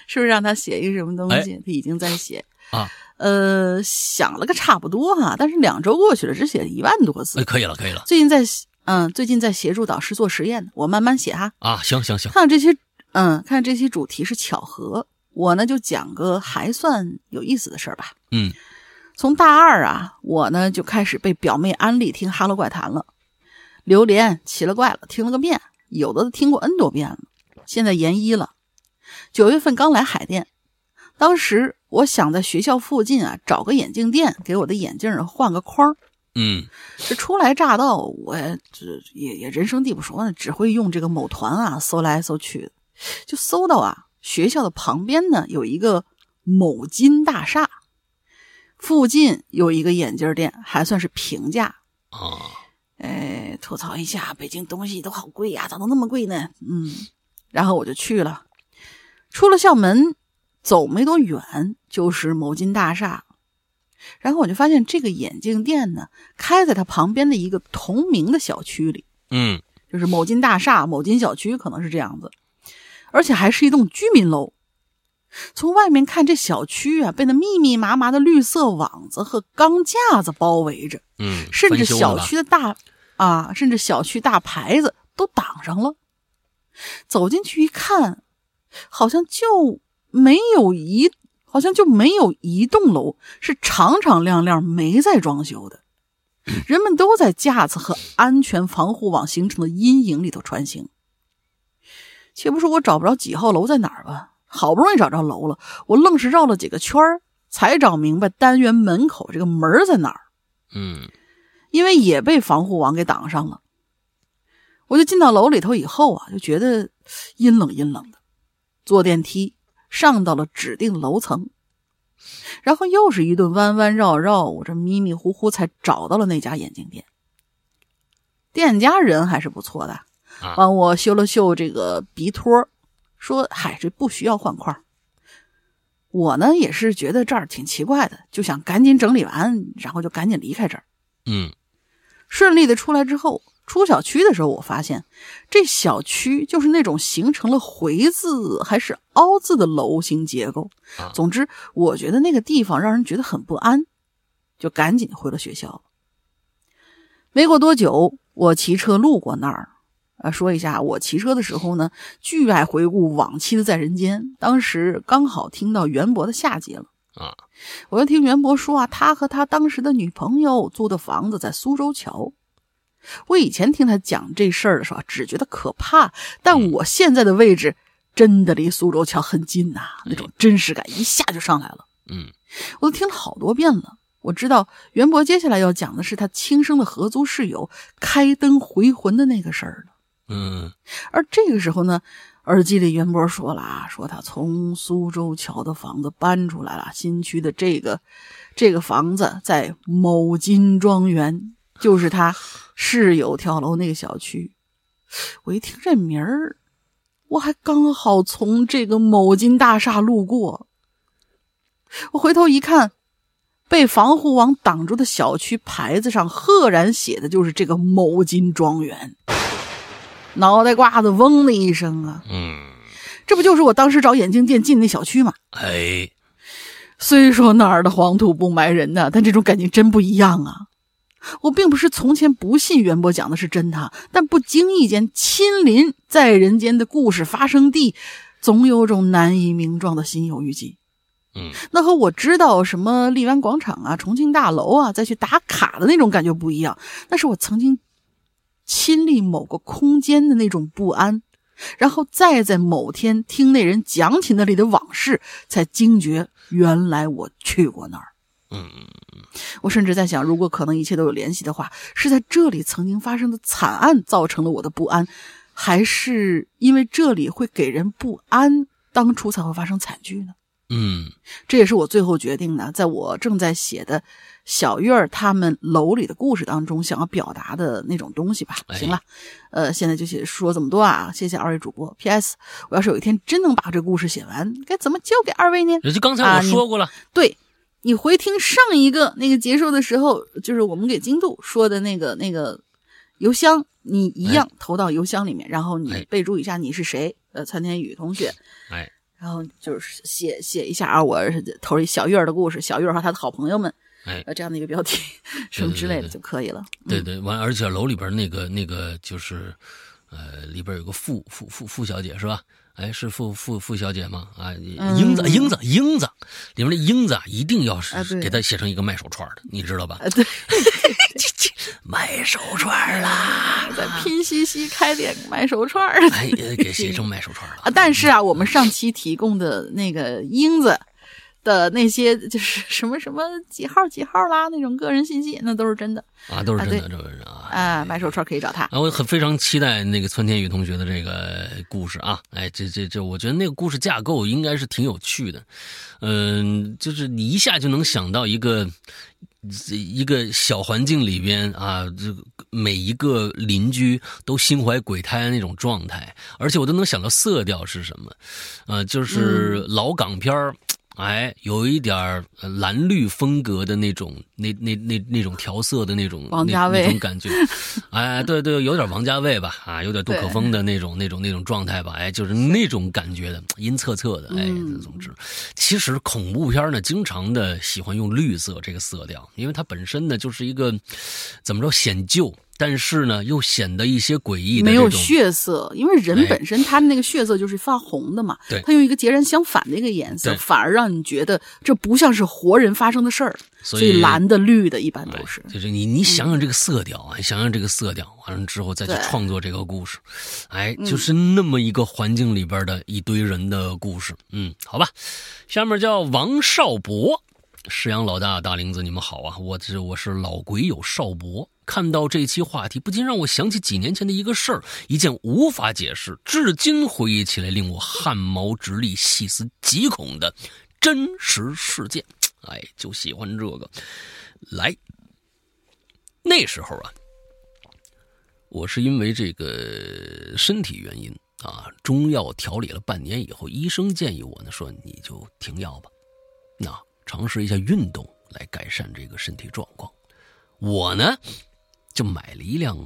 是不是让他写一个什么东西？他已经在写啊。呃，想了个差不多哈，但是两周过去了，只写了一万多字。哎，可以了，可以了。最近在嗯，最近在协助导师做实验，我慢慢写哈。啊，行行行。看这些嗯，看这些主题是巧合，我呢就讲个还算有意思的事儿吧。嗯，从大二啊，我呢就开始被表妹安利听《哈喽怪谈》了。榴莲奇了怪了，听了个遍，有的都听过 N 多遍了。现在研一了，九月份刚来海淀，当时我想在学校附近啊找个眼镜店，给我的眼镜换个框。嗯，这初来乍到，我这也也人生地不熟呢，只会用这个某团啊搜来搜去，就搜到啊学校的旁边呢有一个某金大厦，附近有一个眼镜店，还算是平价啊。哎，吐槽一下，北京东西都好贵呀，咋都那么贵呢？嗯，然后我就去了，出了校门，走没多远就是某金大厦，然后我就发现这个眼镜店呢，开在它旁边的一个同名的小区里，嗯，就是某金大厦、某金小区，可能是这样子，而且还是一栋居民楼。从外面看，这小区啊，被那密密麻麻的绿色网子和钢架子包围着，嗯，甚至小区的大。啊，甚至小区大牌子都挡上了。走进去一看，好像就没有一，好像就没有一栋楼是敞敞亮亮没在装修的。人们都在架子和安全防护网形成的阴影里头穿行。且不说我找不着几号楼在哪儿吧，好不容易找着楼了，我愣是绕了几个圈儿才找明白单元门口这个门在哪儿。嗯。因为也被防护网给挡上了，我就进到楼里头以后啊，就觉得阴冷阴冷的。坐电梯上到了指定楼层，然后又是一顿弯弯绕绕，我这迷迷糊糊才找到了那家眼镜店。店家人还是不错的，帮我修了修这个鼻托，说：“嗨，这不需要换框。”我呢也是觉得这儿挺奇怪的，就想赶紧整理完，然后就赶紧离开这儿。嗯。顺利的出来之后，出小区的时候，我发现这小区就是那种形成了回字还是凹字的楼形结构。总之，我觉得那个地方让人觉得很不安，就赶紧回了学校。没过多久，我骑车路过那儿，啊，说一下，我骑车的时候呢，巨爱回顾往期的在人间。当时刚好听到袁博的下集了。啊！我又听袁博说啊，他和他当时的女朋友租的房子在苏州桥。我以前听他讲这事儿的时候，只觉得可怕，但我现在的位置真的离苏州桥很近呐，那种真实感一下就上来了。嗯，我都听了好多遍了。我知道袁博接下来要讲的是他亲生的合租室友开灯回魂的那个事儿了。嗯，而这个时候呢？耳机里，袁博说了啊，说他从苏州桥的房子搬出来了，新区的这个这个房子在某金庄园，就是他室友跳楼那个小区。我一听这名儿，我还刚好从这个某金大厦路过，我回头一看，被防护网挡住的小区牌子上，赫然写的就是这个某金庄园。脑袋瓜子嗡的一声啊！嗯，这不就是我当时找眼镜店进那小区吗？哎，虽说哪儿的黄土不埋人呐，但这种感觉真不一样啊！我并不是从前不信袁博讲的是真的，但不经意间亲临在人间的故事发生地，总有种难以名状的心有余悸。嗯，那和我知道什么荔湾广场啊、重庆大楼啊，再去打卡的那种感觉不一样。那是我曾经亲历某个空间的那种不安，然后再在某天听那人讲起那里的往事，才惊觉原来我去过那儿。嗯，我甚至在想，如果可能一切都有联系的话，是在这里曾经发生的惨案造成了我的不安，还是因为这里会给人不安，当初才会发生惨剧呢？嗯，这也是我最后决定的，在我正在写的小月儿他们楼里的故事当中，想要表达的那种东西吧。哎行了，呃，现在就写说这么多啊，谢谢二位主播。P.S. 我要是有一天真能把这故事写完，该怎么交给二位呢？也就刚才我说过了，对你回听上一个那个结束的时候，就是我们给京度说的那个那个邮箱，你一样投到邮箱里面，然后你哎备注一下你是谁，呃，参天宇同学，哎，然后就是写写一下啊，我是投一小月儿的故事，小月儿和他的好朋友们，哎呃，这样的一个标题什么之类的就可以了。嗯对对，完，而且楼里边那个那个就是，呃，里边有个傅傅傅傅小姐是吧？哎，是傅傅傅小姐吗？啊，嗯英子英子英子，里面的英子啊，一定要是给她写成一个卖手串的，你知道吧？啊，对，*laughs* 卖手串啦！*laughs* 在拼夕夕开店卖手串儿的哎，给写成卖手串了 *laughs* 啊，但是啊，我们上期提供的那个英子的那些就是 *laughs* 什么什么几号几号啦那种个人信息，那都是真的啊，都是啊真的，这个是啊。啊。买手串可以找他。啊，我很非常期待那个窜天宇同学的这个故事啊！哎，这这这，我觉得那个故事架构应该是挺有趣的，嗯，就是你一下就能想到一个一个小环境里边啊，这个每一个邻居都心怀鬼胎那种状态，而且我都能想到色调是什么，呃，就是老港片儿。哎，有一点蓝绿风格的那种，那那那那种调色的那种那王家卫。那种感觉，*laughs* 哎，对对，有点王家卫吧，啊，有点杜可风的那种那种那种状态吧，哎，就是那种感觉的，阴恻恻的，哎，嗯总之，其实恐怖片呢，经常的喜欢用绿色这个色调，因为它本身呢就是一个怎么着显旧，但是呢又显得一些诡异的没有血色，因为人哎本身他的那个血色就是发红的嘛，对他用一个截然相反的一个颜色，反而让你觉得这不像是活人发生的事儿，所以蓝的、绿的一般哎都是。就是你你想想这个色调啊，想想这个色调，完了之后再去创作这个故事，哎，嗯就是那么一个环境里边的一堆人的故事。嗯，好吧，下面叫王少博，石阳老大大林子，你们好啊，我这我是老鬼友少博。看到这期话题，不禁让我想起几年前的一个事儿，一件无法解释，至今回忆起来令我汗毛直立、细思极恐的真实事件。哎，就喜欢这个。来，那时候啊，我是因为这个身体原因啊，中药调理了半年以后，医生建议我呢说你就停药吧，那尝试一下运动来改善这个身体状况。我呢就买了一辆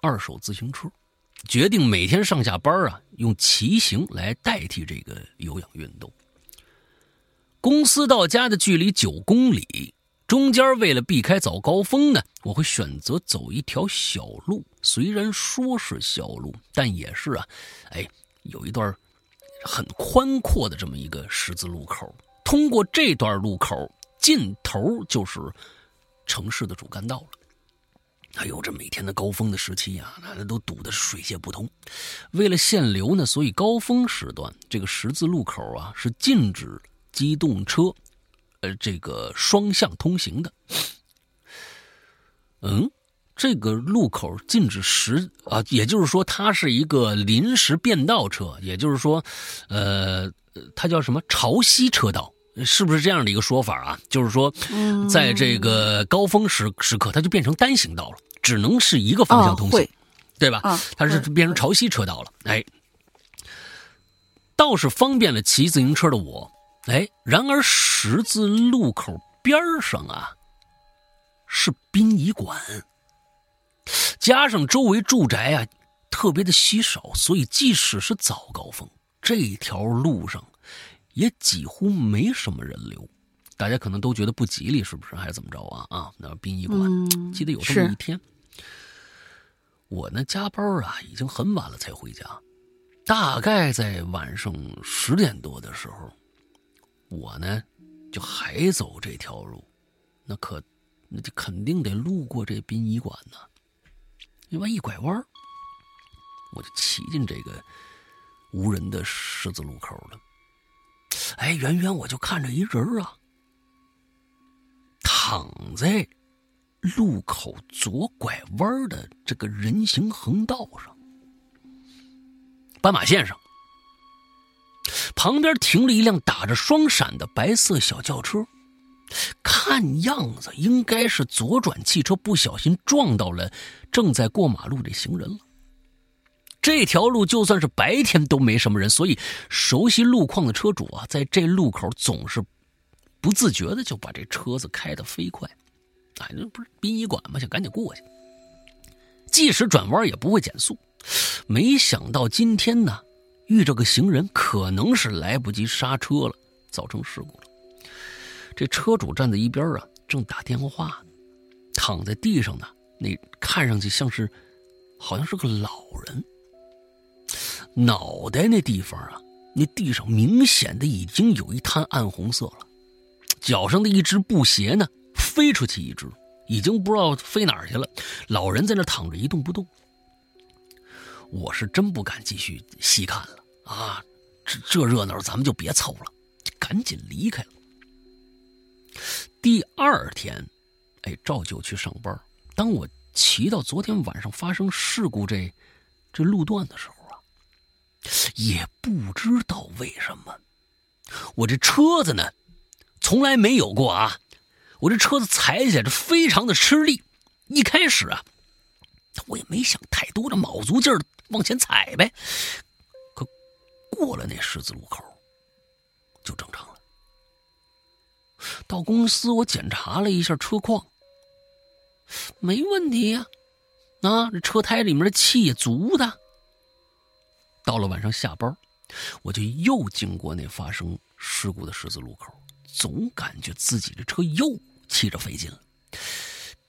二手自行车，决定每天上下班啊用骑行来代替这个有氧运动。公司到家的距离九公里，中间为了避开早高峰呢，我会选择走一条小路。虽然说是小路，但也是啊，哎，有一段很宽阔的这么一个十字路口。通过这段路口，尽头就是城市的主干道了。哎呦，这每天的高峰的时期啊，那都堵得水泄不通。为了限流呢，所以高峰时段这个十字路口啊是禁止机动车，呃，这个双向通行的。嗯，这个路口禁止时啊，也就是说它是一个临时变道车，也就是说，呃，它叫什么潮汐车道。是不是这样的一个说法啊？就是说，嗯在这个高峰时时刻，它就变成单行道了，只能是一个方向通行，哦对吧？啊它是变成潮汐车道了。哎，倒是方便了骑自行车的我。哎，然而十字路口边上啊是殡仪馆，加上周围住宅啊特别的稀少，所以即使是早高峰，这条路上也几乎没什么人流。大家可能都觉得不吉利，是不是？还是怎么着啊？啊，那殡仪馆，记得有这么一天，我呢加班啊，已经很晚了才回家，大概在晚上十点多的时候，我呢就还走这条路，那可那就肯定得路过这殡仪馆呢。另外一拐弯，我就骑进这个无人的十字路口了。哎，远远我就看着一人啊。躺在路口左拐弯的这个人行横道上，斑马线上，旁边停了一辆打着双闪的白色小轿车，看样子应该是左转汽车不小心撞到了正在过马路的行人了。这条路就算是白天都没什么人，所以熟悉路况的车主啊，在这路口总是。不自觉的就把这车子开得飞快，哎，那不是殡仪馆吗？想赶紧过去，即使转弯也不会减速。没想到今天呢，遇着个行人，可能是来不及刹车了，造成事故了。这车主站在一边啊，正打电话呢，躺在地上呢，那看上去像是，好像是个老人，脑袋那地方啊，那地上明显的已经有一滩暗红色了。脚上的一只布鞋呢，飞出去一只，已经不知道飞哪儿去了。老人在那躺着一动不动。我是真不敢继续细看了啊！这这热闹咱们就别凑了，赶紧离开了。第二天，哎，照旧去上班。当我骑到昨天晚上发生事故这这路段的时候，也不知道为什么，我这车子呢。从来没有过啊！我这车子踩起来是非常的吃力。一开始啊，我也没想太多，的卯足劲儿往前踩呗。可过了那十字路口，就正常了。到公司我检查了一下车况，没问题呀。啊，这车胎里面的气也足的。到了晚上下班，我就又经过那发生事故的十字路口。总感觉自己的车又骑着费劲了，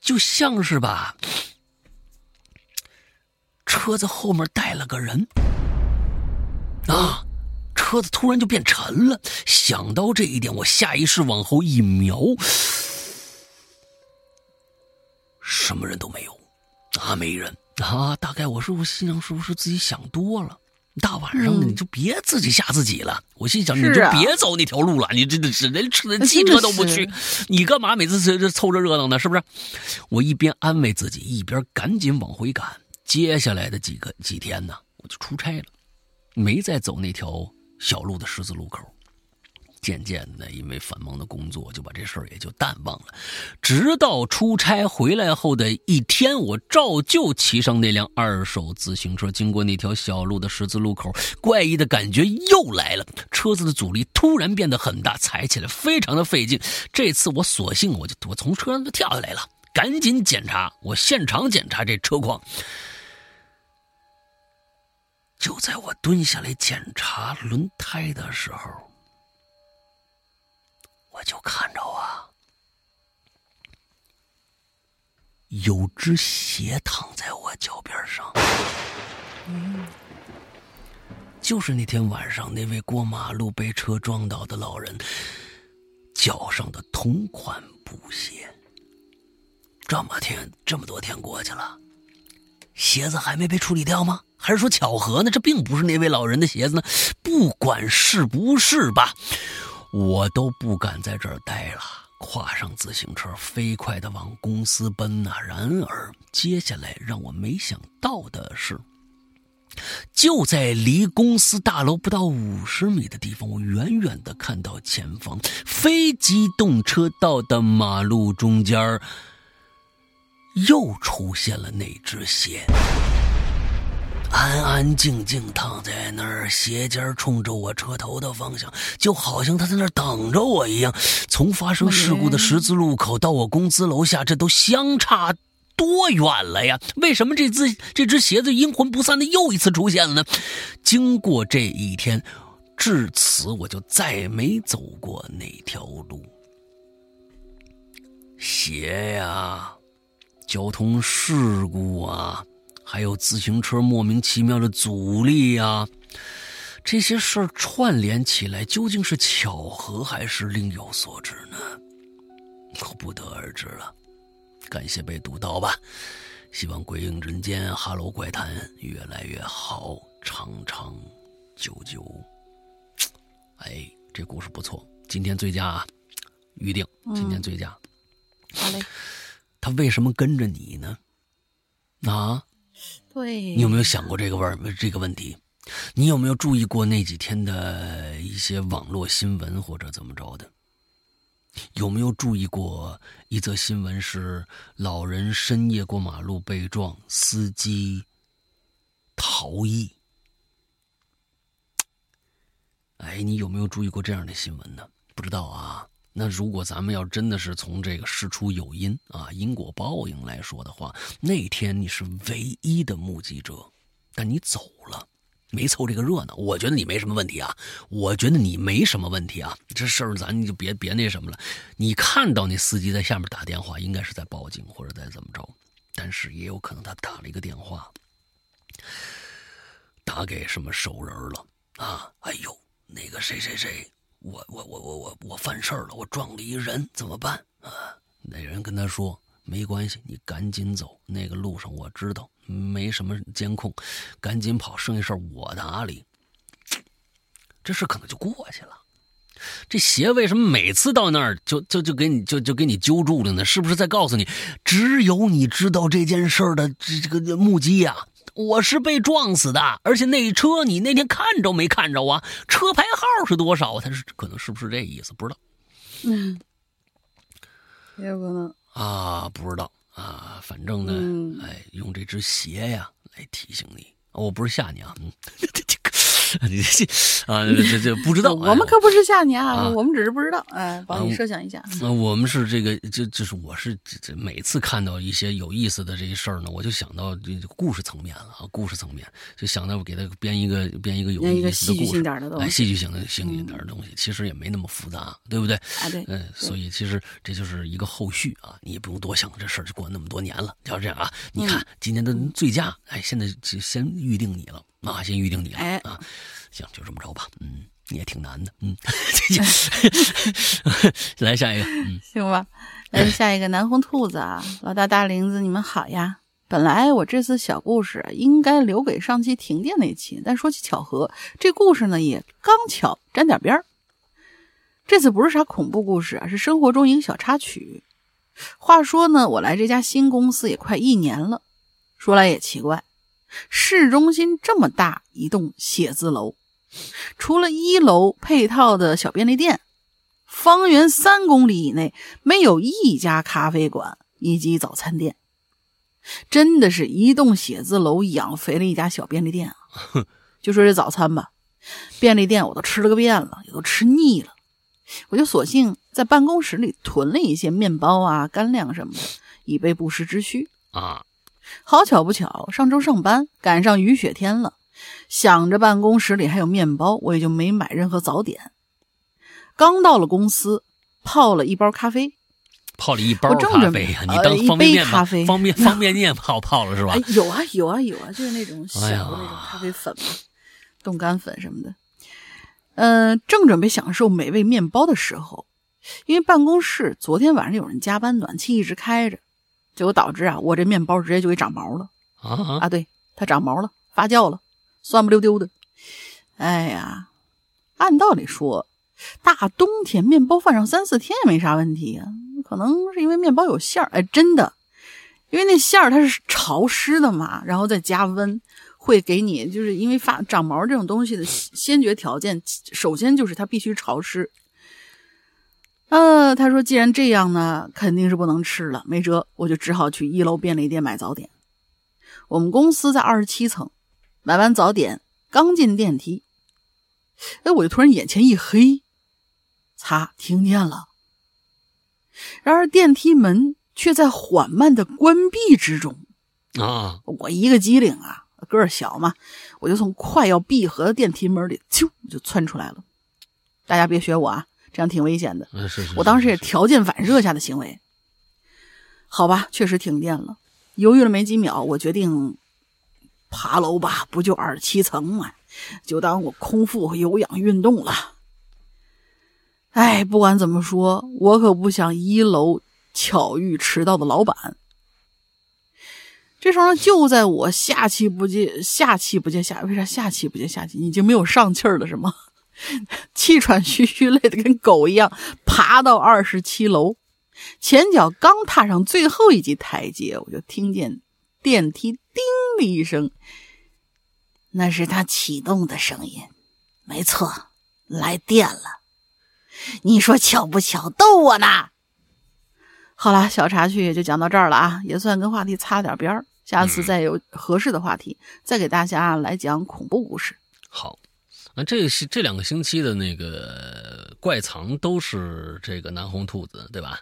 就像是吧，车子后面带了个人啊，车子突然就变沉了。想到这一点，我下意识往后一瞄，什么人都没有，啊，没人啊。大概我是不是心想，是不是自己想多了？大晚上的你就别自己吓自己了。我心想，你就别走那条路了。你真的是连车汽车都不去，你干嘛每次这这凑这热闹呢？是不是？我一边安慰自己，一边赶紧往回赶。接下来的几个几天呢，我就出差了，没再走那条小路的十字路口。渐渐的，因为繁忙的工作，就把这事儿也就淡忘了。直到出差回来后的一天，我照旧骑上那辆二手自行车，经过那条小路的十字路口，怪异的感觉又来了。车子的阻力突然变得很大，踩起来非常的费劲。这次我索性我就我从车上就跳下来了，赶紧检查，我现场检查这车况。就在我蹲下来检查轮胎的时候。我就看着啊，有只鞋躺在我脚边上，嗯，就是那天晚上那位过马路被车撞倒的老人脚上的同款布鞋。这么天这么多天过去了，鞋子还没被处理掉吗？还是说巧合呢？这并不是那位老人的鞋子呢？不管是不是吧。我都不敢在这儿待了，跨上自行车，飞快的往公司奔呐。然而，接下来让我没想到的是，就在离公司大楼不到五十米的地方，我远远的看到前方非机动车道的马路中间又出现了那只鞋。安安静静躺在那儿，斜肩冲着我车头的方向，就好像他在那儿等着我一样。从发生事故的十字路口到我公司楼下，这都相差多远了呀？为什么这只这只鞋子阴魂不散的又一次出现了呢？经过这一天，至此我就再没走过那条路。鞋呀，交通事故啊。还有自行车莫名其妙的阻力呀，这些事儿串联起来，究竟是巧合还是另有所指呢？我不得而知了。感谢被读到吧，希望鬼影人间、哈喽怪谈越来越好，长长久久。哎，这故事不错，今天最佳啊，预定，今天最佳。好嘞。他为什么跟着你呢？啊？你有没有想过这个问这个问题？你有没有注意过那几天的一些网络新闻或者怎么着的？有没有注意过一则新闻是老人深夜过马路被撞，司机逃逸？哎，你有没有注意过这样的新闻呢？不知道啊。那如果咱们要真的是从这个事出有因啊，因果报应来说的话，那天你是唯一的目击者，但你走了，没凑这个热闹。我觉得你没什么问题啊，我觉得你没什么问题啊。这事儿咱就别别那什么了。你看到那司机在下面打电话，应该是在报警或者在怎么着，但是也有可能他打了一个电话，打给什么熟人了啊？哎呦，那个谁谁谁。我我我我我我犯事儿了，我撞了一人，怎么办啊？那人跟他说：“没关系，你赶紧走。那个路上我知道没什么监控，赶紧跑，剩下事儿我打理。”这事可能就过去了。这鞋为什么每次到那儿就就就给你就就给你揪住了呢？是不是在告诉你，只有你知道这件事的这这个目击呀？我是被撞死的，而且那车你那天看着没看着啊？车牌号是多少？他是可能是不是这意思？不知道。嗯，也有可能啊，不知道啊。反正呢，哎，用这只鞋呀来提醒你，我不是吓你啊。嗯，*laughs* *laughs* 你这啊，这这不知道。我们可不是吓你啊，我们只是不知道。哎，帮你设想一下。那我们是这个，就就是我是这这每次看到一些有意思的这些事儿呢，我就想到这故事层面了啊，故事层面就想到给他编一个编一个有意思的故事，哎，戏剧性的、戏剧点的东西，其实也没那么复杂，对不对？啊，对。嗯，所以其实这就是一个后续啊，你也不用多想，这事儿就过那么多年了，就这样啊。你看今年的最佳，哎，现在就先预定你了。啊，先预定你了啊！行，就这么着吧。嗯，你也挺难的。嗯，*laughs* 来下一个。嗯，行吧。来下一个南红兔子啊，老大大林子，你们好呀。本来我这次小故事应该留给上期停电那期，但说起巧合，这故事呢也刚巧沾点边儿。这次不是啥恐怖故事啊，是生活中一个小插曲。话说呢，我来这家新公司也快一年了，说来也奇怪。市中心这么大一栋写字楼，除了一楼配套的小便利店，方圆三公里以内没有一家咖啡馆以及早餐店，真的是一栋写字楼养肥了一家小便利店啊！*laughs* 就说这早餐吧，便利店我都吃了个遍了，也都吃腻了，我就索性在办公室里囤了一些面包啊、干粮什么的，以备不时之需啊。好巧不巧，上周上班赶上雨雪天了，想着办公室里还有面包，我也就没买任何早点。刚到了公司，泡了一包咖啡，泡了一包咖啡呀？你当方便面咖啡，方便 *laughs* 方便面泡泡了是吧？有啊有啊有啊，就是那种小的那种咖啡粉嘛，冻干粉什么的。嗯，正准备享受美味面包的时候，因为办公室昨天晚上有人加班，暖气一直开着。结果导致啊，我这面包直接就给长毛了啊啊！对，它长毛了，发酵了，酸不溜丢的。哎呀，按道理说，大冬天面包放上三四天也没啥问题啊。可能是因为面包有馅儿，哎，真的，因为那馅儿它是潮湿的嘛，然后再加温，会给你就是因为发长毛这种东西的先决条件，首先就是它必须潮湿。呃，他说：“既然这样呢，肯定是不能吃了，没辙，我就只好去一楼便利店买早点。我们公司在二十七层，买完早点，刚进电梯，哎，我就突然眼前一黑，擦，听见了。然而电梯门却在缓慢的关闭之中。啊，我一个机灵啊，个儿小嘛，我就从快要闭合的电梯门里啾就窜出来了。大家别学我啊，这样挺危险的。嗯，是是，我当时也条件反射下的行为。好吧，确实停电了。犹豫了没几秒，我决定爬楼吧，不就二十七层嘛，就当我空腹有氧运动了。哎，不管怎么说，我可不想一楼巧遇迟到的老板。这时候，就在我下气不接下气不接下，为啥下气不接下气？已经没有上气儿了，是吗？*laughs* 气喘吁吁、累得跟狗一样，爬到二十七楼，前脚刚踏上最后一级台阶，我就听见电梯“叮”的一声，那是它启动的声音。没错，来电了。你说巧不巧？逗我呢。好了，小插曲也就讲到这儿了啊，也算跟话题擦了点边儿。下次再有合适的话题，再给大家来讲恐怖故事。好。那这是这两个星期的那个怪藏都是这个南红兔子，对吧？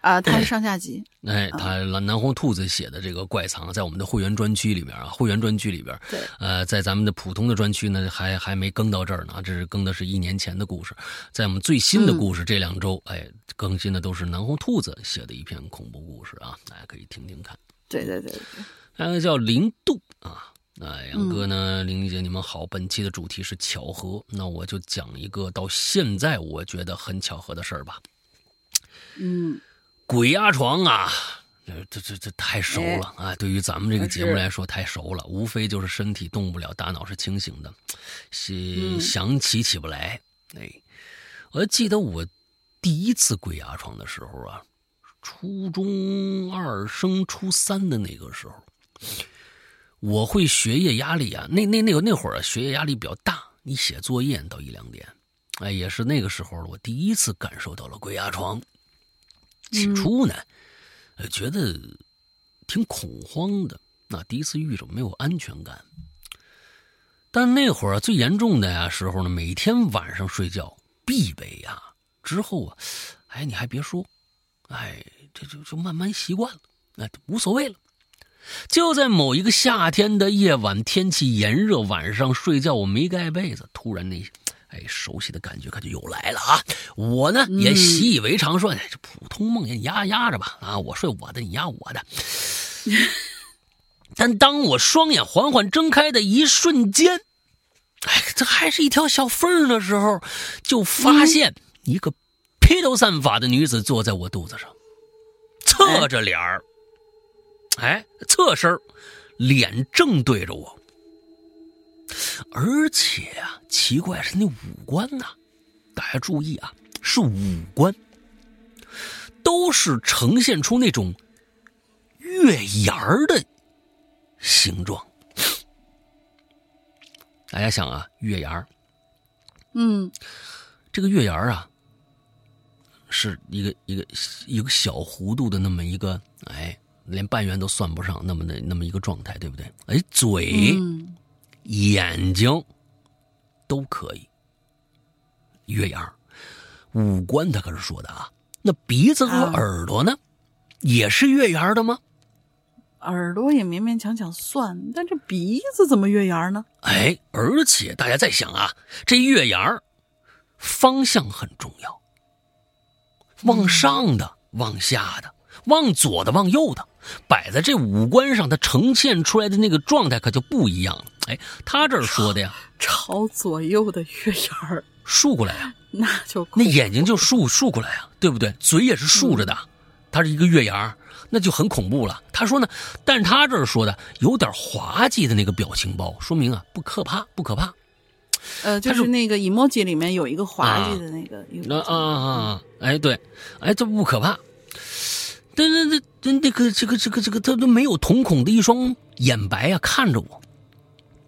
啊，它是上下集。哎，他南红兔子写的这个怪藏，在我们的会员专区里边啊，会员专区里边，对，呃，在咱们的普通的专区呢，还还没更到这儿呢，这是更的是一年前的故事。在我们最新的故事这两周，哎，更新的都是南红兔子写的一篇恐怖故事啊，大家可以听听看。对对对对，那个叫零度啊。那杨哥呢？玲玲姐，你们好。本期的主题是巧合，那我就讲一个到现在我觉得很巧合的事儿吧。嗯，鬼压床啊，这这这这太熟了啊！对于咱们这个节目来说太熟了，无非就是身体动不了，大脑是清醒的，想想起起不来。哎，我记得我第一次鬼压床的时候啊，初中二升初三的那个时候。我会学业压力啊，那那那个那会儿学业压力比较大，你写作业到一两点，哎，也是那个时候我第一次感受到了鬼压床。起初呢，呃，觉得挺恐慌的，那第一次遇着没有安全感。但那会儿最严重的呀时候呢，每天晚上睡觉必备呀。之后啊，哎，你还别说，哎，这就就慢慢习惯了，哎，无所谓了。就在某一个夏天的夜晚，天气炎热，晚上睡觉我没盖被子，突然那，哎，熟悉的感觉可就又来了啊！我呢也习以为常，说这普通梦魇，你压压着吧啊！我睡我的，你压我的。但当我双眼缓缓睁开的一瞬间，哎，这还是一条小缝的时候，就发现一个披头散发的女子坐在我肚子上，侧着脸儿。哎，侧身脸正对着我，而且啊，奇怪是那五官呐，大家注意啊，是五官，都是呈现出那种月牙儿的形状。大家想啊，月牙儿，嗯，这个月牙儿啊，是一个一个一个小弧度的那么一个，哎。连半圆都算不上，那么的那么一个状态，对不对？哎，嘴、眼睛都可以，月牙五官他可是说的啊。那鼻子和耳朵呢，也是月牙的吗？耳朵也勉勉强强算，但这鼻子怎么月牙呢？哎，而且大家在想啊，这月牙方向很重要，往上的，往下的。往左的，往右的，摆在这五官上，它呈现出来的那个状态可就不一样了。哎，他这儿说的呀，朝左右的月牙儿竖过来呀，那就那眼睛就竖竖过来呀，对不对？嘴也是竖着的，它是一个月牙，那就很恐怖了。他说呢，但是他这儿说的有点滑稽的那个表情包，说明啊不可怕，不可怕。呃，就是那个 emoji 里面有一个滑稽的那个，那啊啊，哎对，哎这不可怕。那那那那那个这个这个这个他都没有瞳孔的一双眼白啊，看着我，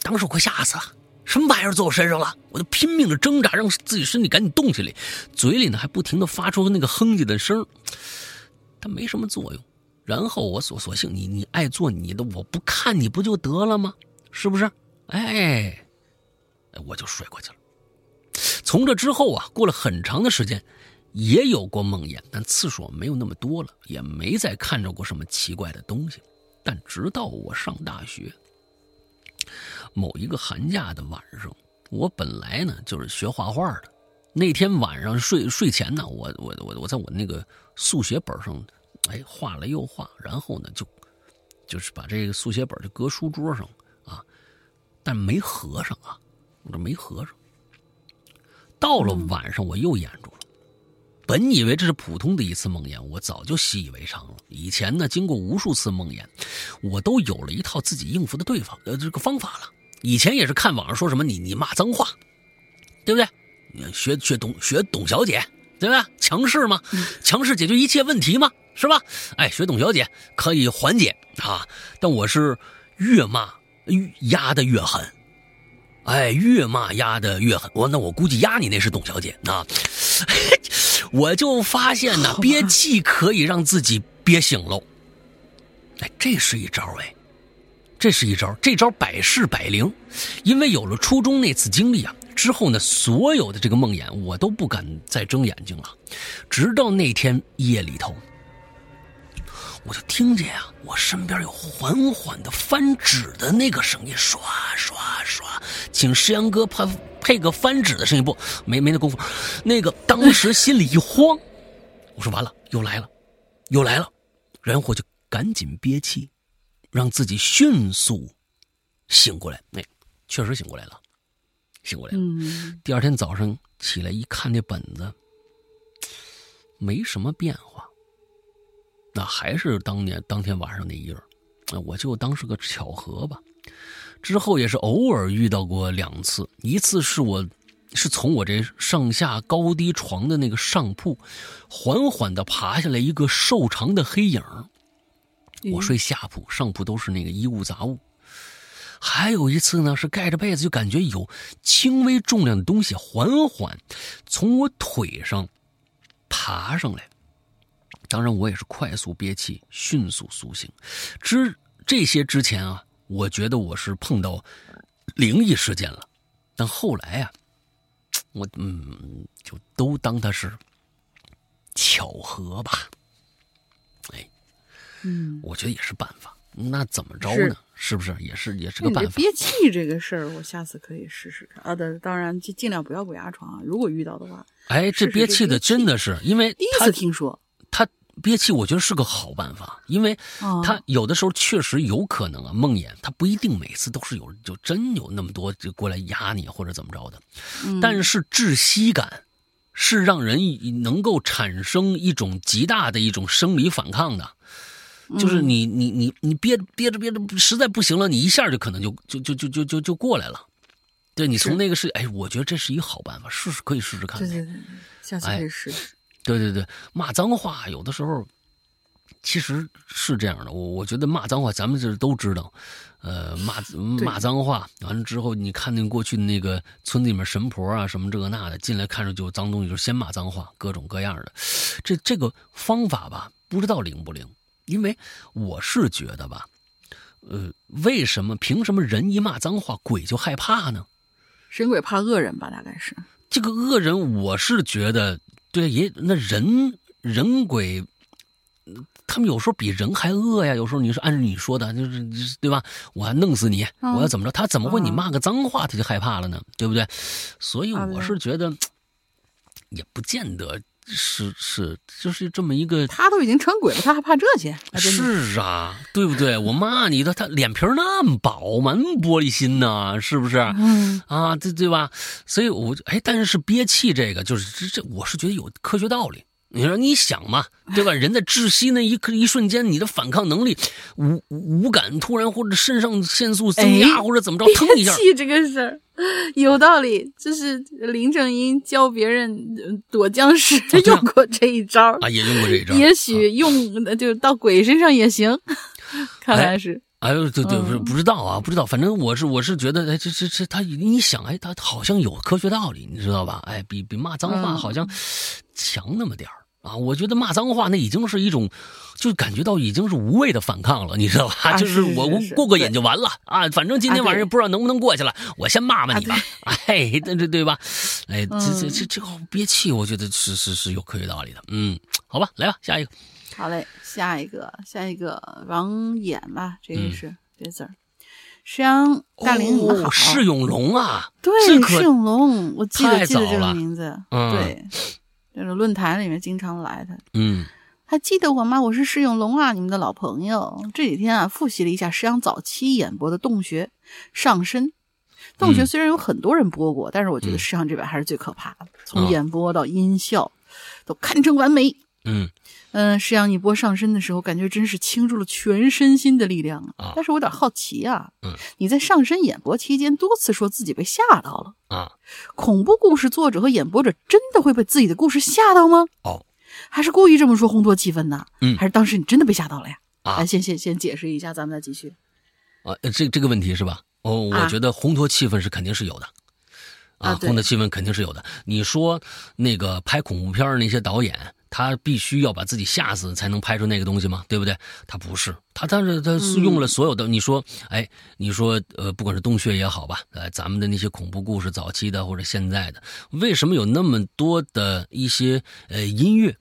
当时我快吓死了，什么玩意儿坐我身上了？我就拼命的挣扎，让自己身体赶紧动起来，嘴里呢还不停的发出那个哼唧的声但没什么作用。然后我索索性你你爱做你的，我不看你不就得了吗？是不是？哎，我就睡过去了。从这之后啊，过了很长的时间，也有过梦魇，但次数没有那么多了，也没再看着过什么奇怪的东西。但直到我上大学，某一个寒假的晚上，我本来呢就是学画画的。那天晚上睡睡前呢，我我我我在我那个速写本上，哎画了又画，然后呢就就是把这个速写本就搁书桌上啊，但没合上啊，我这没合上。到了晚上我又眼住了，本以为这是普通的一次梦魇，我早就习以为常了。以前呢，经过无数次梦魇，我都有了一套自己应付的对方呃这个方法了。以前也是看网上说什么你你骂脏话，对不对？学学董学董小姐，对吧？强势嘛？强势解决一切问题嘛？是吧？哎，学董小姐可以缓解啊。但我是越骂压的越狠，哎，越骂压的越狠。我那我估计压你那是董小姐啊。*laughs* 我就发现呢，憋气可以让自己憋醒喽。哎，这是一招哎，这是一招，这招百试百灵。因为有了初中那次经历啊。之后呢，所有的这个梦魇我都不敢再睁眼睛了，直到那天夜里头，我就听见啊，我身边有缓缓的翻纸的那个声音，刷刷刷，请石阳哥配配个翻纸的声音，不，没没那功夫，那个当时心里一慌，*laughs* 我说完了，又来了，又来了，然后我就赶紧憋气，让自己迅速醒过来，那确实醒过来了。醒过来了。第二天早上起来一看，那本子没什么变化，那还是当年当天晚上那页那我就当是个巧合吧。之后也是偶尔遇到过两次，一次是我是从我这上下高低床的那个上铺缓缓的爬下来一个瘦长的黑影我睡下铺，上铺都是那个衣物杂物。还有一次呢，是盖着被子就感觉有轻微重量的东西缓缓从我腿上爬上来，当然我也是快速憋气，迅速苏醒。之这些之前啊，我觉得我是碰到灵异事件了，但后来啊，我嗯就都当它是巧合吧。哎，嗯，我觉得也是办法。那怎么着呢？是不是也是也是个办法？憋气这个事儿，我下次可以试试啊。的当然尽尽量不要鬼压床啊。如果遇到的话，哎，这憋气的真的是因为第一次听说他憋气，我觉得是个好办法，因为他有的时候确实有可能啊梦魇，他不一定每次都是有就真有那么多就过来压你或者怎么着的，但是窒息感是让人能够产生一种极大的一种生理反抗的。就是你你你你憋憋着憋着实在不行了，你一下就可能就就就就就就就过来了。对你从那个是哎，我觉得这是一个好办法，试试可以试试看。对对对，下次可以试试。对对对，骂脏话有的时候其实是这样的。我我觉得骂脏话，咱们这都知道。呃，骂 *laughs* 骂脏话完了之后，你看那过去的那个村子里面神婆啊，什么这个那的进来看着就脏东西，就先骂脏话，各种各样的。这这个方法吧，不知道灵不灵。因为我是觉得吧，呃，为什么凭什么人一骂脏话，鬼就害怕呢？神鬼怕恶人吧，大概是。这个恶人，我是觉得，对，也那人人鬼，他们有时候比人还恶呀。有时候你是按照你说的，就是对吧？我要弄死你，我要怎么着？他怎么会你骂个脏话他就害怕了呢？对不对？所以我是觉得，也不见得。是是，就是这么一个。他都已经成鬼了，他还怕这些？是啊，对不对？我骂你的，他脸皮那么薄嘛，那么玻璃心呢，是不是？嗯啊，对对吧？所以，我哎，但是憋气这个，就是这这，我是觉得有科学道理。你说你想嘛，对吧？人在窒息那一刻一瞬间，你的反抗能力无无感突然或者肾上腺素增加或者怎么着，腾一下。气这个事儿有道理，就是林正英教别人躲僵尸 *laughs* 用过这一招啊，也用过这一招。也许用就到鬼身上也行，*laughs* 看来是。哎呦，对对，不不知道啊，不知道。反正我是我是觉得，哎，这这这，他你想，哎，他好像有科学道理，你知道吧？哎，比比骂脏话好像强那么点儿。啊！我觉得骂脏话那已经是一种，就感觉到已经是无谓的反抗了，你知道吧？啊就是我我过过瘾就完了啊！反正今天晚上不知道能不能过去了，我先骂骂你吧，*laughs* 哎，对对对吧？哎，这这嗯这这个憋气，我觉得是是是有科学道理的。嗯，好吧，来吧，下一个。好嘞，下一个，下一个王衍吧，这个嗯是、这字儿。石阳大林，你们好。哦，释永龙啊，对释永龙，我记得太记得这早了个名字。嗯对，*laughs* 这个论坛里面经常来的。嗯还记得我吗？我是释永龙啊，你们的老朋友。这几天啊，复习了一下石阳早期演播的《洞穴》《上身》。《洞穴》嗯虽然有很多人播过，但是我觉得嗯石阳这版还是最可怕的，哦从演播到音效都堪称完美。嗯嗯，石阳，你播上身的时候，感觉真是倾注了全身心的力量啊但是我有点好奇啊，嗯你在上身演播期间多次说自己被吓到了，啊，恐怖故事作者和演播者真的会被自己的故事吓到吗？哦，还是故意这么说烘托气氛呢？嗯还是当时你真的被吓到了呀？啊来，先先先解释一下，咱们再继续。啊，这这个问题是吧？哦，我啊觉得烘托气氛是肯定是有的，啊对烘托气氛肯定是有的。你说那个拍恐怖片儿那些导演，他必须要把自己吓死才能拍出那个东西吗？对不对？他不是，他但是他是用了所有的。你说，哎，你说呃，不管是洞穴也好吧，呃，咱们的那些恐怖故事，早期的或者现在的，为什么有那么多的一些呃音乐？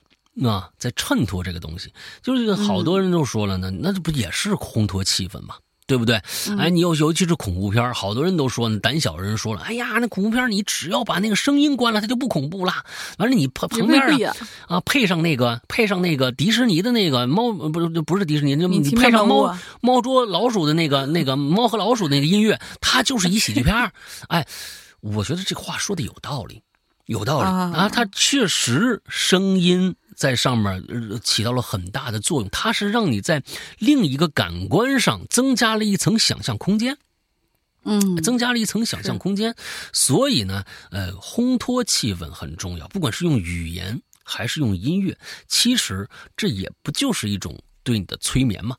啊，在衬托这个东西，就是好多人都说了呢，那这不也是烘托气氛吗？对不对？哎，你尤尤其是恐怖片好多人都说呢，胆小的人说了，哎呀，那恐怖片你只要把那个声音关了，它就不恐怖了。完了，你旁旁边啊配上那个配上那个迪士尼的那个猫，呃不是不是迪士尼，就你配上猫 *laughs* 猫捉老鼠的那个那个猫和老鼠的那个音乐，它就是一喜剧片哎，我觉得这话说的有道理，有道理啊啊，它确实声音。在上面呃起到了很大的作用，它是让你在另一个感官上增加了一层想象空间。嗯，增加了一层想象空间，所以呢，呃，烘托气氛很重要，不管是用语言还是用音乐，其实这也不就是一种对你的催眠吗？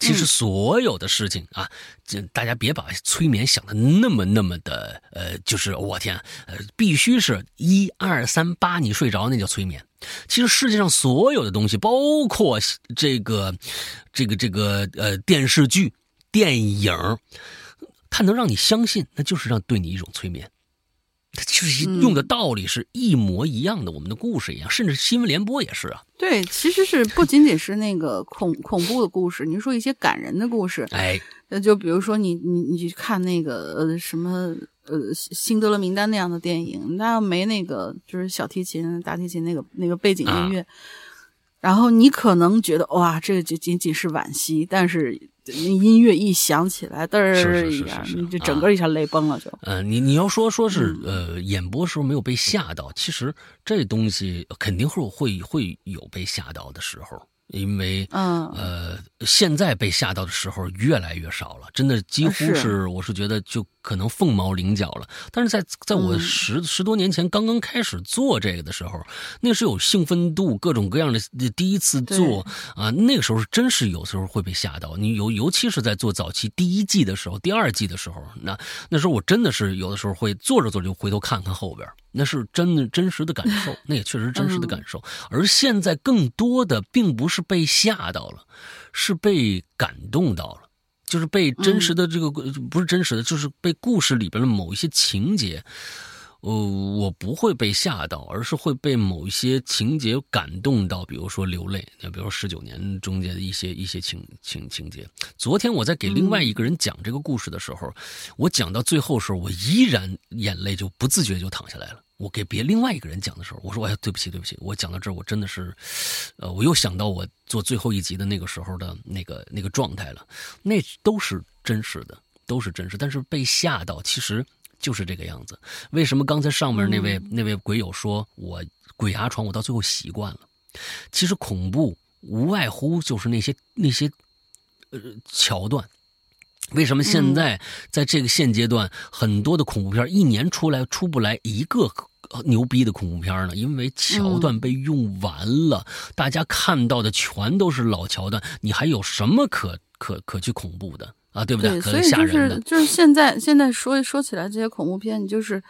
其实所有的事情啊，这大家别把催眠想的那么那么的，呃，就是我天，呃，必须是一二三八你睡着那叫催眠。其实世界上所有的东西，包括这个，这个这个呃电视剧、电影，它能让你相信，那就是让对你一种催眠。它就是用的道理是一模一样的，我们的故事一样，甚至新闻联播也是啊。对，其实是不仅仅是那个恐恐怖的故事，你说一些感人的故事，哎，那就比如说你你你去看那个呃什么呃辛德勒名单那样的电影，那要没那个就是小提琴、大提琴那个那个背景音乐，啊然后你可能觉得哇，这就仅仅是惋惜，但是那音乐一响起来，嘚儿下，你就整个一下泪崩了就。呃，你你要说说是呃演播时候没有被吓到，其实这东西肯定会会会有被吓到的时候，因为嗯。呃现在被吓到的时候越来越少了，真的几乎是是我是觉得就可能凤毛麟角了。但是在在我嗯十、十多年前刚刚开始做这个的时候，那是有兴奋度，各种各样的第一次做啊，那个时候是真是有时候会被吓到。你尤尤其是在做早期第一季的时候、第二季的时候，那那时候我真的是有的时候会做着做着就回头看看后边，那是真的真实的感受，*laughs* 那也确实真实的感受。而现在更多的并不是被吓到了，是被感动到了。就是被真实的这个、不是真实的，就是被故事里边的某一些情节，呃，我不会被吓到，而是会被某一些情节感动到，比如说流泪，那比如说十九年中间的一些一些情情情节。昨天我在给另外一个人讲这个故事的时候，我讲到最后时候，我依然眼泪就不自觉就淌下来了。我给别另外一个人讲的时候，我说：“哎呀，对不起，对不起，我讲到这儿，我真的是，呃，我又想到我做最后一集的那个时候的那个那个状态了，那都是真实的，都是真实，但是被吓到，其实就是这个样子。为什么刚才上面那位、那位鬼友说我鬼压床，我到最后习惯了？其实恐怖无外乎就是那些那些呃桥段。”为什么现在在这个现阶段，很多的恐怖片一年出来出不来一个牛逼的恐怖片呢？因为桥段被用完了，大家看到的全都是老桥段，你还有什么可可可去恐怖的？啊，对不对，可所以就是吓人的。就是现在现在说说起来这些恐怖片，你就是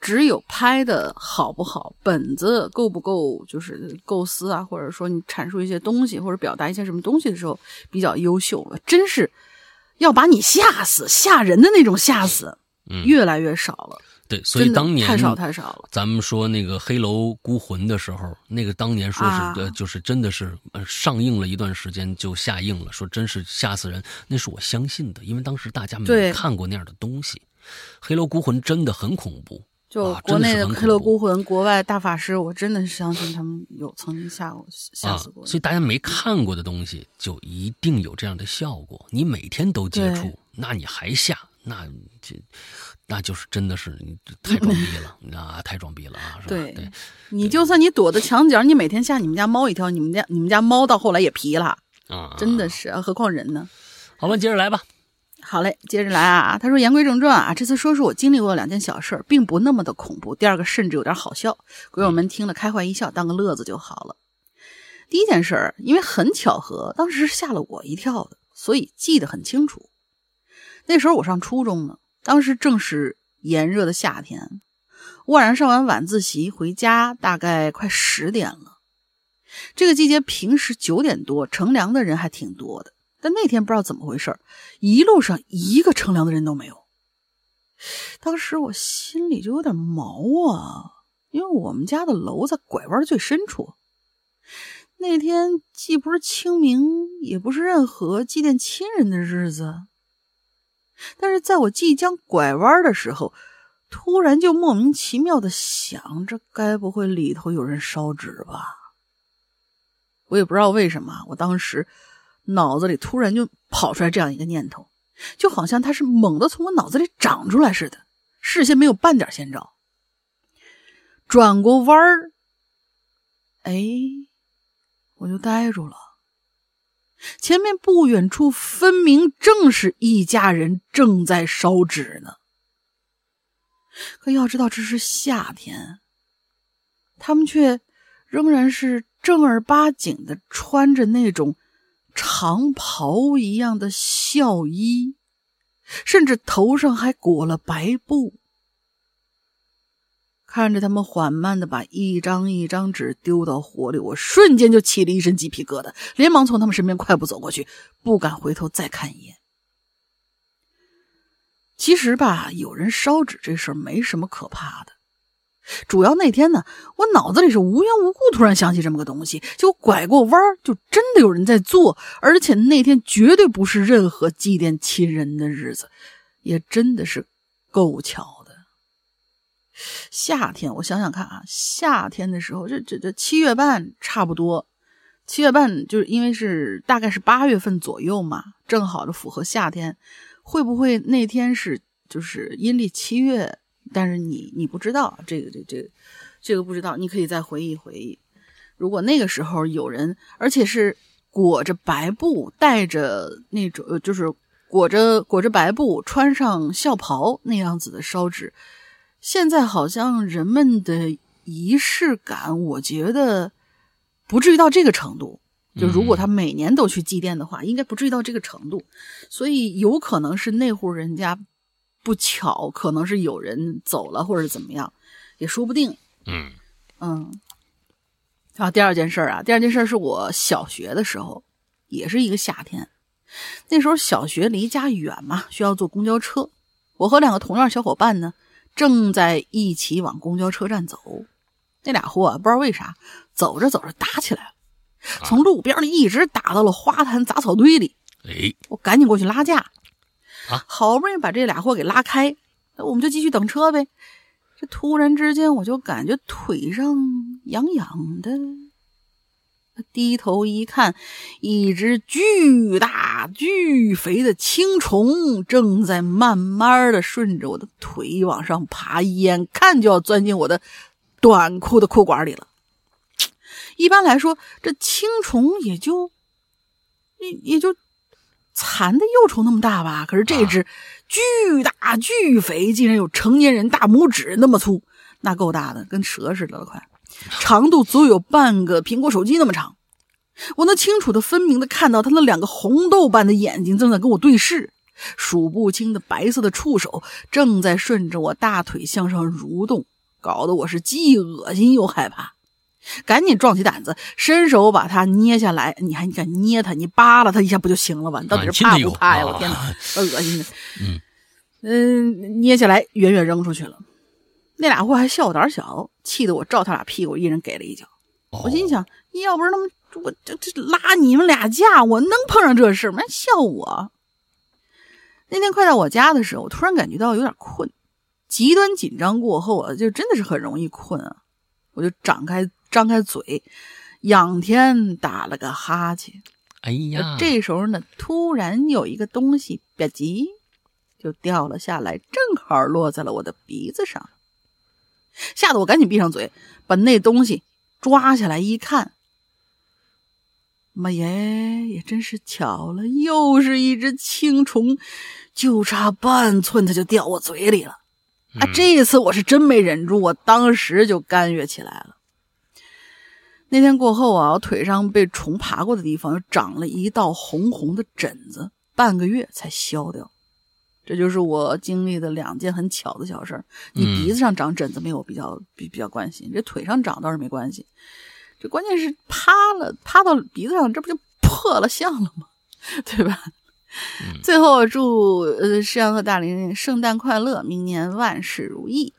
只有拍的好不好，本子够不够，就是构思啊，或者说你阐述一些东西或者表达一些什么东西的时候比较优秀了。真是要把你吓死、吓人的那种吓死，嗯越来越少了。对，所以当年太少太少了。咱们说那个《黑楼孤魂》的时候，那个当年说是、啊呃，就是真的是呃上映了一段时间就下映了，说真是吓死人，那是我相信的，因为当时大家没对看过那样的东西，《黑楼孤魂》真的很恐怖。就啊国内的《黑楼恐怖孤魂》，国外大法师，我真的是相信他们有曾经吓过、吓啊死过，所以大家没看过的东西，就一定有这样的效果。你每天都接触，那你还吓，那这那就是真的是你这太装逼了，*laughs* 啊，太装逼了啊，是吧？对对你就算你躲在墙角，你每天吓你们家猫一跳，你们家你们家猫到后来也皮了，啊，真的是，啊何况人呢？好吧，接着来吧。好嘞，接着来啊。他说：“言归正传啊，这次说说我经历过两件小事儿，并不那么的恐怖。第二个甚至有点好笑，鬼友们听了开怀一笑，当个乐子就好了。第一件事儿，因为很巧合，当时是吓了我一跳的，所以记得很清楚。那时候我上初中呢，当时正是炎热的夏天，我晚上上完晚自习回家，大概快十点了。这个季节平时九点多乘凉的人还挺多的。”但那天不知道怎么回事一路上一个乘凉的人都没有。当时我心里就有点毛啊，因为我们家的楼在拐弯最深处。那天既不是清明，也不是任何祭奠亲人的日子，但是在我即将拐弯的时候，突然就莫名其妙的想这，该不会里头有人烧纸吧？我也不知道为什么，我当时。脑子里突然就跑出来这样一个念头，就好像他是猛地从我脑子里长出来似的，事先没有半点先兆。转过弯儿，哎，我就呆住了。前面不远处分明正是一家人正在烧纸呢。可要知道这是夏天，他们却仍然是正儿八经的穿着那种。长袍一样的孝衣，甚至头上还裹了白布。看着他们缓慢的把一张一张纸丢到火里，我瞬间就起了一身鸡皮疙瘩，连忙从他们身边快步走过去，不敢回头再看一眼。其实吧，有人烧纸这事儿没什么可怕的。主要那天呢，我脑子里是无缘无故突然想起这么个东西，就拐过弯儿，就真的有人在做，而且那天绝对不是任何祭奠亲人的日子，也真的是够巧的。夏天，我想想看啊，夏天的时候，这这这七月半差不多，七月半就是因为是大概是八月份左右嘛，正好的符合夏天，会不会那天是就是阴历七月？但是你你不知道这个这这这个不知道，你可以再回忆回忆。如果那个时候有人，而且是裹着白布，带着那种就是裹着裹着白布，穿上孝袍那样子的烧纸，现在好像人们的仪式感，我觉得不至于到这个程度。就如果他每年都去祭奠的话，应该不至于到这个程度。所以有可能是那户人家。不巧，可能是有人走了，或者怎么样，也说不定。嗯嗯。啊，第二件事啊，第二件事是我小学的时候，也是一个夏天。那时候小学离家远嘛，需要坐公交车。我和两个同样小伙伴呢，正在一起往公交车站走。那俩货啊，不知道为啥，走着走着打起来了，从路边里一直打到了花坛杂草堆里。哎，我赶紧过去拉架。啊，好不容易把这俩货给拉开，那我们就继续等车呗。这突然之间，我就感觉腿上痒痒的。低头一看，一只巨大巨肥的青虫正在慢慢的顺着我的腿往上爬，眼看就要钻进我的短裤的裤管里了。一般来说，这青虫也就也也就。蚕的幼虫那么大吧，可是这只巨大巨肥，竟然有成年人大拇指那么粗，那够大的，跟蛇似的了，快，*laughs* 长度足有半个苹果手机那么长。我能清楚的、分明的看到它那两个红豆般的眼睛正在跟我对视，数不清的白色的触手正在顺着我大腿向上蠕动，搞得我是既恶心又害怕。赶紧壮起胆子，伸手把它捏下来。你还你敢捏它？你扒拉它一下不就行了吗？你到底是怕不怕呀？我天哪，*laughs* 恶心的！嗯嗯，捏下来远远扔出去了。那俩货还笑我胆小，气得我照他俩屁股一人给了一脚。我心想，要不是他们我这这拉你们俩架，我能碰上这事吗？笑我。那天快到我家的时候，我突然感觉到有点困，极端紧张过后啊，就真的是很容易困啊。我就展开张开嘴，仰天打了个哈欠。哎呀，这时候呢，突然有一个东西吧唧就掉了下来，正好落在了我的鼻子上，吓得我赶紧闭上嘴，把那东西抓下来一看。妈耶，也真是巧了，又是一只青虫，就差半寸，它就掉我嘴里了。啊，这一次我是真没忍住，我当时就干哕起来了。那天过后啊，我腿上被虫爬过的地方又长了一道红红的疹子，半个月才消掉。这就是我经历的两件很巧的小事儿。你鼻子上长疹子没有比较比比较关心，这腿上长倒是没关系。这关键是趴了趴到鼻子上，这不就破了相了吗？*laughs* 对吧？最后祝呃诗阳和大林圣诞快乐，明年万事如意。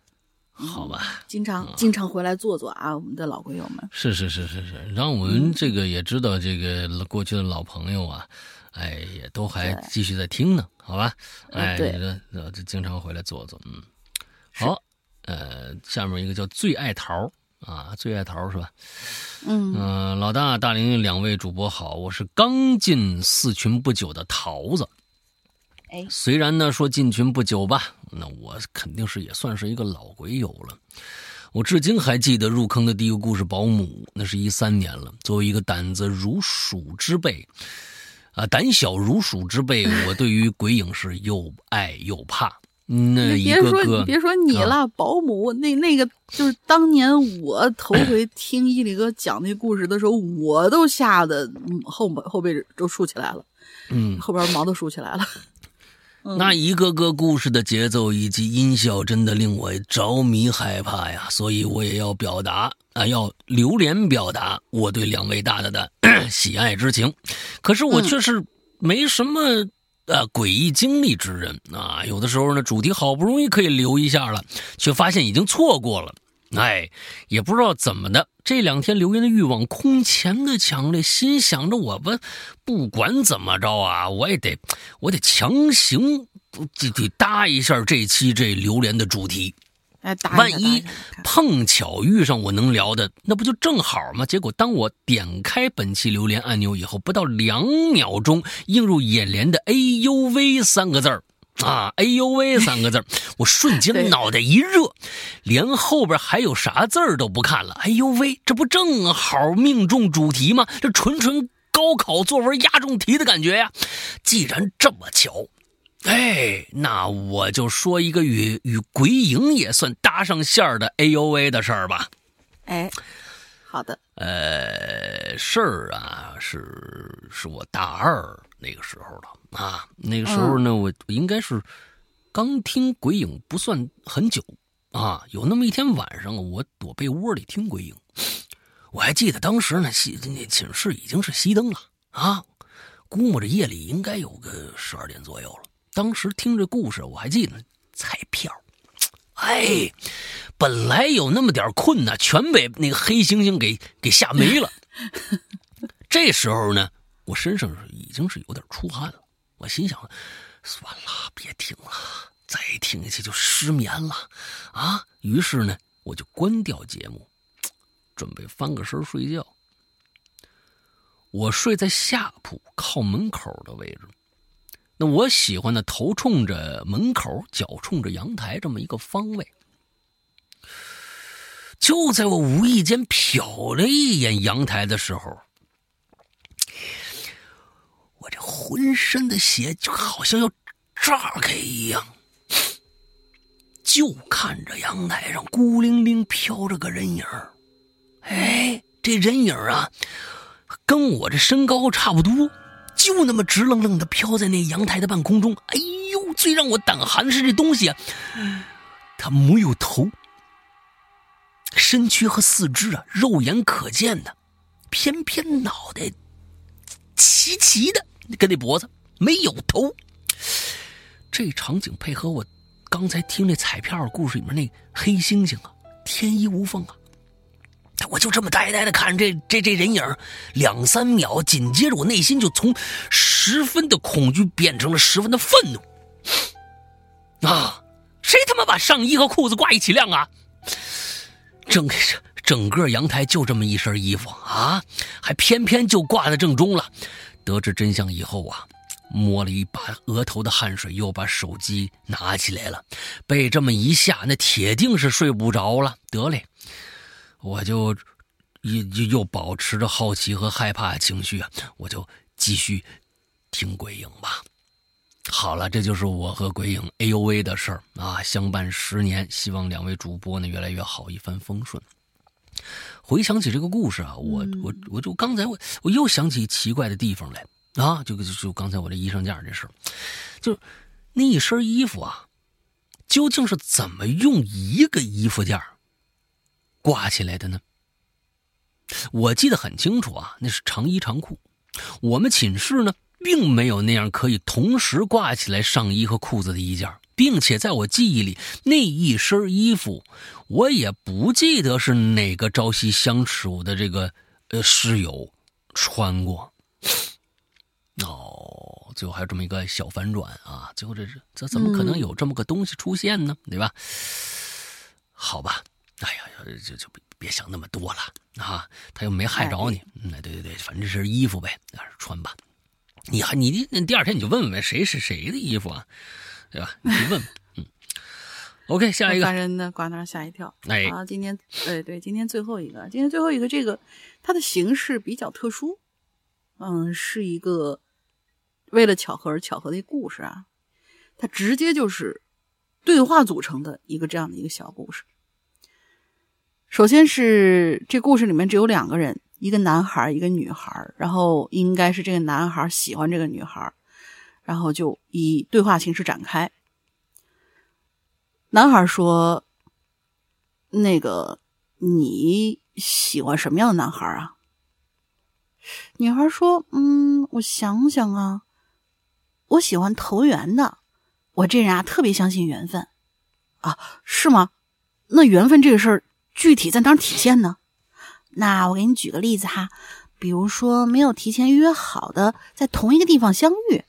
好吧，经常经常回来坐坐啊，我们的老鬼友们。是是是是是，让我们这个也知道这个过去的老朋友啊，哎，也都还继续在听呢，好吧？哎，对，呃，就经常回来坐坐，嗯，好，呃，下面一个叫最爱桃。啊，最爱桃是吧？嗯老大、大玲两位主播好，我是刚进四群不久的桃子。哎，虽然呢说进群不久吧，那我肯定是也算是一个老鬼友了。我至今还记得入坑的第一个故事《保姆》，那是一三年了。作为一个胆子如鼠之辈，啊，胆小如鼠之辈，我对于鬼影是又爱又怕。那别说你别说你了，保姆那那个就是当年我头回听伊里哥讲那故事的时候，我都吓得后后背都竖起来了，嗯，后边毛都竖起来了。那一个个故事的节奏以及音效，真的令我着迷害怕呀！所以我也要表达啊，要留连表达我对两位大大的 *coughs* 喜爱之情。可是我却是没什么。呃，诡异经历之人啊，有的时候呢，主题好不容易可以留一下了，却发现已经错过了。哎，也不知道怎么的，这两天留言的欲望空前的强烈，心想着我们不管怎么着啊，我也得，我得强行得得搭一下这期这榴莲的主题。万一碰巧遇上我能聊的，那不就正好吗？结果当我点开本期留言按钮以后，不到两秒钟，映入眼帘的“哎呦喂”三个字儿啊，“哎呦喂”三个字儿，我瞬间脑袋一热，连后边还有啥字儿都不看了。“哎呦喂”，这不正好命中主题吗？这纯纯高考作文押中题的感觉呀！既然这么巧。哎，那我就说一个与与鬼影也算搭上线儿的哎呦喂的事儿吧。哎，好的。呃，事儿啊，是是我大二那个时候的啊。那个时候呢，我应该是刚听鬼影不算很久啊。有那么一天晚上，我躲被窝里听鬼影。我还记得当时呢，熄那寝室已经是熄灯了啊，估摸着夜里应该有个十二点左右了。当时听这故事，我还记得彩票，哎，本来有那么点困呢，全被那个黑猩猩给给吓没了。*laughs* 这时候呢，我身上已经是有点出汗了。我心想，算了，别听了，再听下去就失眠了啊。于是呢，我就关掉节目，准备翻个身睡觉。我睡在下铺靠门口的位置。那我喜欢的头冲着门口，脚冲着阳台这么一个方位。就在我无意间瞟了一眼阳台的时候，这浑身的血就好像要炸开一样。就看着阳台上孤零零飘着个人影哎，这人影啊，跟我这身高差不多。就那么直愣愣的飘在那阳台的半空中。哎呦，最让我胆寒的是这东西啊，它没有头，身躯和四肢啊肉眼可见的，偏偏脑袋齐齐的跟那脖子没有头。这场景配合我刚才听那彩票故事里面那黑猩猩啊，天衣无缝啊。我就这么呆呆的看着这这这人影两三秒，紧接着我内心就从十分的恐惧变成了十分的愤怒。啊！谁他妈把上衣和裤子挂一起晾啊？整整个阳台就这么一身衣服啊，还偏偏就挂在正中了。得知真相以后啊，摸了一把额头的汗水，又把手机拿起来了。被这么一下，那铁定是睡不着了。得嘞。我就又又又保持着好奇和害怕情绪啊，我就继续听鬼影吧。好了，这就是我和鬼影 A U V 的事儿啊，相伴十年，希望两位主播呢越来越好，一帆风顺。回想起这个故事啊，我我我就刚才我我又想起奇怪的地方来啊，就就就刚才我这衣裳架这事儿，就那一身衣服啊，究竟是怎么用一个衣服架挂起来的呢？我记得很清楚啊，那是长衣长裤。我们寝室呢，并没有那样可以同时挂起来上衣和裤子的衣件，并且在我记忆里，那一身衣服，我也不记得是哪个朝夕相处的这个呃室友穿过。*laughs* 哦，最后还有这么一个小反转啊！最后这是这怎么可能有这么个东西出现呢？对吧？好吧。哎呀，就就别别想那么多了啊！他又没害着你，嗯，对对对，反正这是衣服呗，那穿吧。你还你那第二天你就问问谁是谁的衣服啊，对吧？你问，嗯。OK，下一个。烦人的瓜那吓一跳。哎，啊，今天，哎对，今天最后一个，今天最后一个，这个它的形式比较特殊，嗯，是一个为了巧合而巧合的故事啊。它直接就是对话组成的一个这样的一个小故事。首先是这故事里面只有两个人，一个男孩，一个女孩。然后应该是这个男孩喜欢这个女孩，然后就以对话形式展开。男孩说：“那个你喜欢什么样的男孩啊？”女孩说：“嗯，我想想啊，我喜欢投缘的。我这人啊，特别相信缘分啊，是吗？那缘分这个事儿。”具体在哪体现呢？那我给你举个例子哈，比如说没有提前约好的在同一个地方相遇，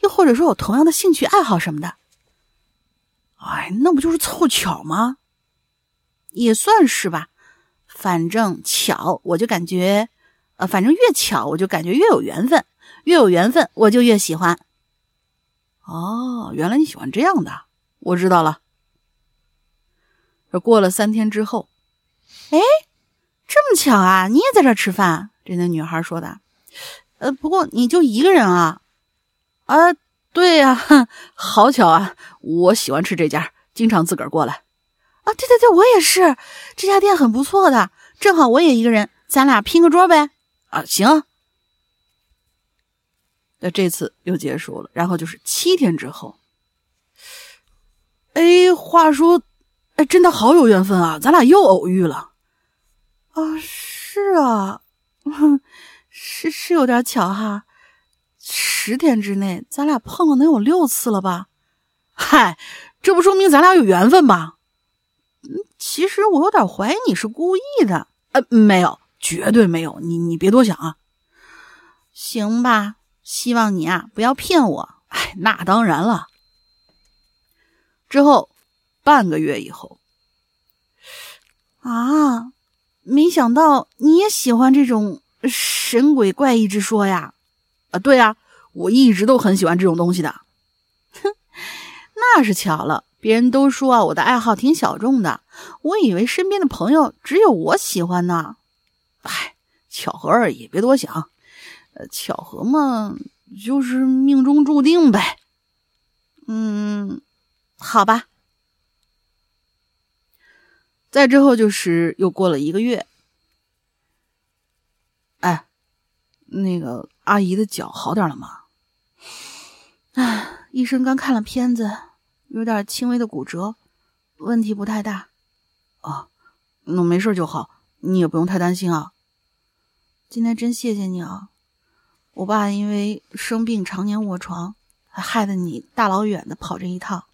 又或者说有同样的兴趣爱好什么的，哎，那不就是凑巧吗？也算是吧，反正巧，我就感觉，呃，反正越巧，我就感觉越有缘分，越有缘分，我就越喜欢。哦，原来你喜欢这样的，我知道了。这过了三天之后。哎，这么巧啊！你也在这吃饭？这那女孩说的。呃，不过你就一个人啊？啊，对呀，*laughs* 好巧啊！我喜欢吃这家，经常自个儿过来。啊，对对对，我也是。这家店很不错的，正好我也一个人，咱俩拼个桌呗。啊，行。那这次又结束了，然后就是七天之后。哎，话说，哎，真的好有缘分啊！咱俩又偶遇了。啊，是啊，*laughs* 是是有点巧哈。十天之内，咱俩碰了能有六次了吧？嗨，这不说明咱俩有缘分吗？嗯，其实我有点怀疑你是故意的。呃，没有，绝对没有。你你别多想啊。行吧，希望你啊不要骗我。哎，那当然了。之后半个月以后，啊。没想到你也喜欢这种神鬼怪异之说呀？啊，对呀，我一直都很喜欢这种东西的。哼，那是巧了，别人都说啊，我的爱好挺小众的，我以为身边的朋友只有我喜欢呢。哎，巧合而已，别多想。呃，巧合嘛，就是命中注定呗。嗯，好吧。再之后就是又过了一个月，哎，那个阿姨的脚好点了吗？唉，医生刚看了片子，有点轻微的骨折，问题不太大。啊，那没事就好，你也不用太担心啊。今天真谢谢你啊！我爸因为生病常年卧床，害得你大老远的跑这一趟。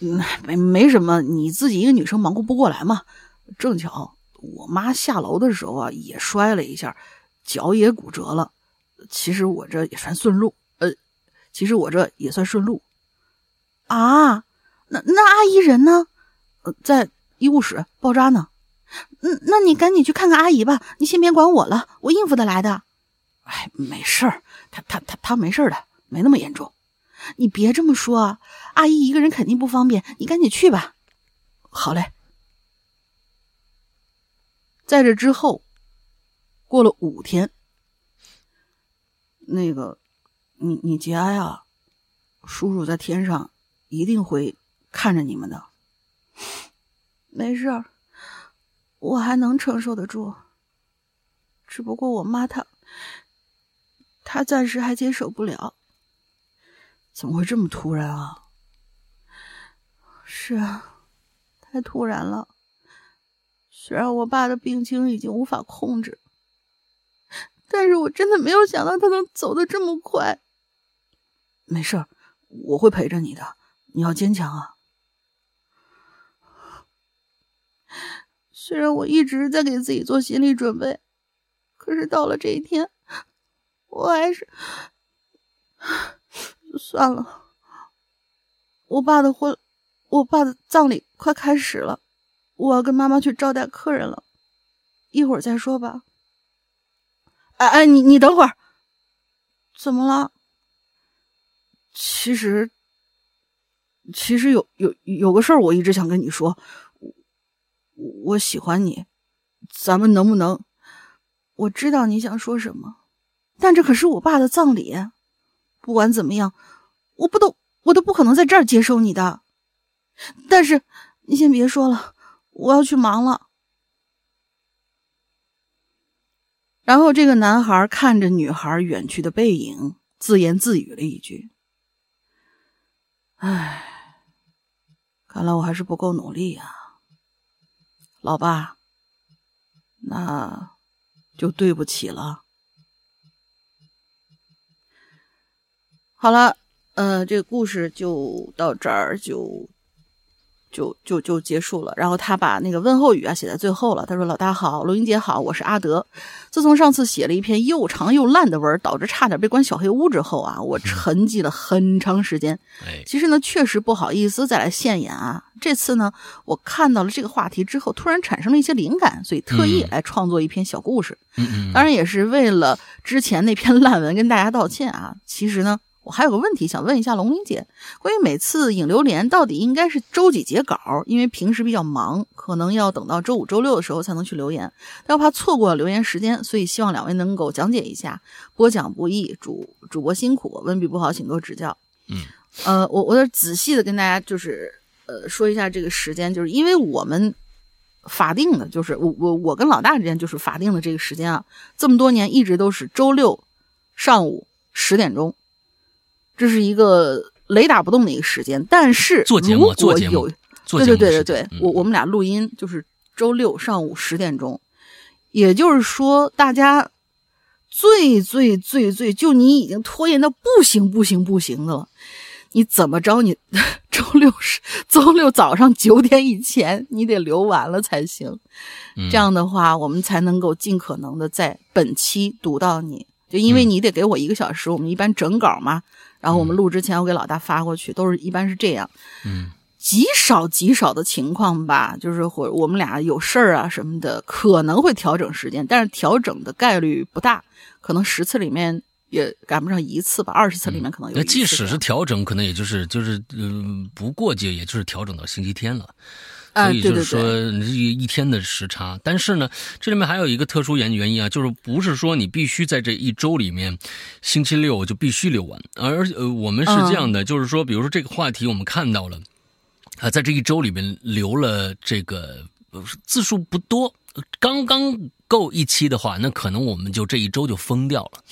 嗯，没没什么，你自己一个女生忙活不过来嘛。正巧我妈下楼的时候啊，也摔了一下，脚也骨折了。其实我这也算顺路，呃，其实我这也算顺路。啊，那那阿姨人呢？呃，在医务室包扎呢。嗯，那你赶紧去看看阿姨吧，你先别管我了，我应付得来的。哎，没事儿，她她她她没事的，没那么严重。你别这么说，阿姨一个人肯定不方便，你赶紧去吧。好嘞。在这之后，过了五天，那个，你你节哀啊，叔叔在天上一定会看着你们的。没事儿，我还能承受得住。只不过我妈她，她暂时还接受不了。怎么会这么突然啊？是啊，太突然了。虽然我爸的病情已经无法控制，但是我真的没有想到他能走得这么快。没事儿，我会陪着你的，你要坚强啊。虽然我一直在给自己做心理准备，可是到了这一天，我还是算了。我爸的婚，我爸的葬礼快开始了。我要跟妈妈去招待客人了，一会儿再说吧。哎哎，你你等会儿，怎么了？其实，其实有有有个事儿，我一直想跟你说。我我喜欢你，咱们能不能？我知道你想说什么，但这可是我爸的葬礼，不管怎么样，我不都我都不可能在这儿接受你的。但是你先别说了。我要去忙了。然后，这个男孩看着女孩远去的背影，自言自语了一句：“唉，看来我还是不够努力呀，老爸，那就对不起了。”好了，呃，这个故事就到这儿就。就就就结束了，然后他把那个问候语啊写在最后了。他说：“老大好，录音姐好，我是阿德。自从上次写了一篇又长又烂的文，导致差点被关小黑屋之后啊，我沉寂了很长时间。*laughs* 其实呢，确实不好意思再来现眼啊。这次呢，我看到了这个话题之后，突然产生了一些灵感，所以特意来创作一篇小故事。当然也是为了之前那篇烂文跟大家道歉啊。其实呢。”我还有个问题想问一下龙玲姐，关于每次影流连到底应该是周几截稿？因为平时比较忙，可能要等到周五、周六的时候才能去留言，但又怕错过留言时间，所以希望两位能够讲解一下。播讲不易，主主播辛苦，文笔不好，请多指教。嗯，呃，我我得仔细的跟大家就是呃说一下这个时间，就是因为我们法定的，就是我我我跟老大之间就是法定的这个时间啊，这么多年一直都是周六上午十点钟。这是一个雷打不动的一个时间，但是做节目做节目，对对对对对，我我们俩录音就是周六上午十点钟，也就是说，大家最最最最就你已经拖延到不行不行不行的了，你怎么着你 *laughs* 周六是周六早上九点以前你得留完了才行，这样的话我们才能够尽可能的在本期读到你，就因为你得给我一个小时，我们一般整稿嘛。然后我们录之前，我给老大发过去，都是一般是这样，嗯，极少极少的情况吧，就是或我们俩有事儿啊什么的，可能会调整时间，但是调整的概率不大，可能十次里面也赶不上一次吧，二十次里面可能有。那即使是调整，可能也就是就是嗯，不过节也就是调整到星期天了。所以就是说，一一天的时差。但是呢，这里面还有一个特殊原原因啊，就是不是说你必须在这一周里面，星期六就必须留完。而呃，我们是这样的，就是说，比如说这个话题我们看到了，啊，在这一周里面留了这个字数不多。刚刚够一期的话，那可能我们就这一周就封掉了。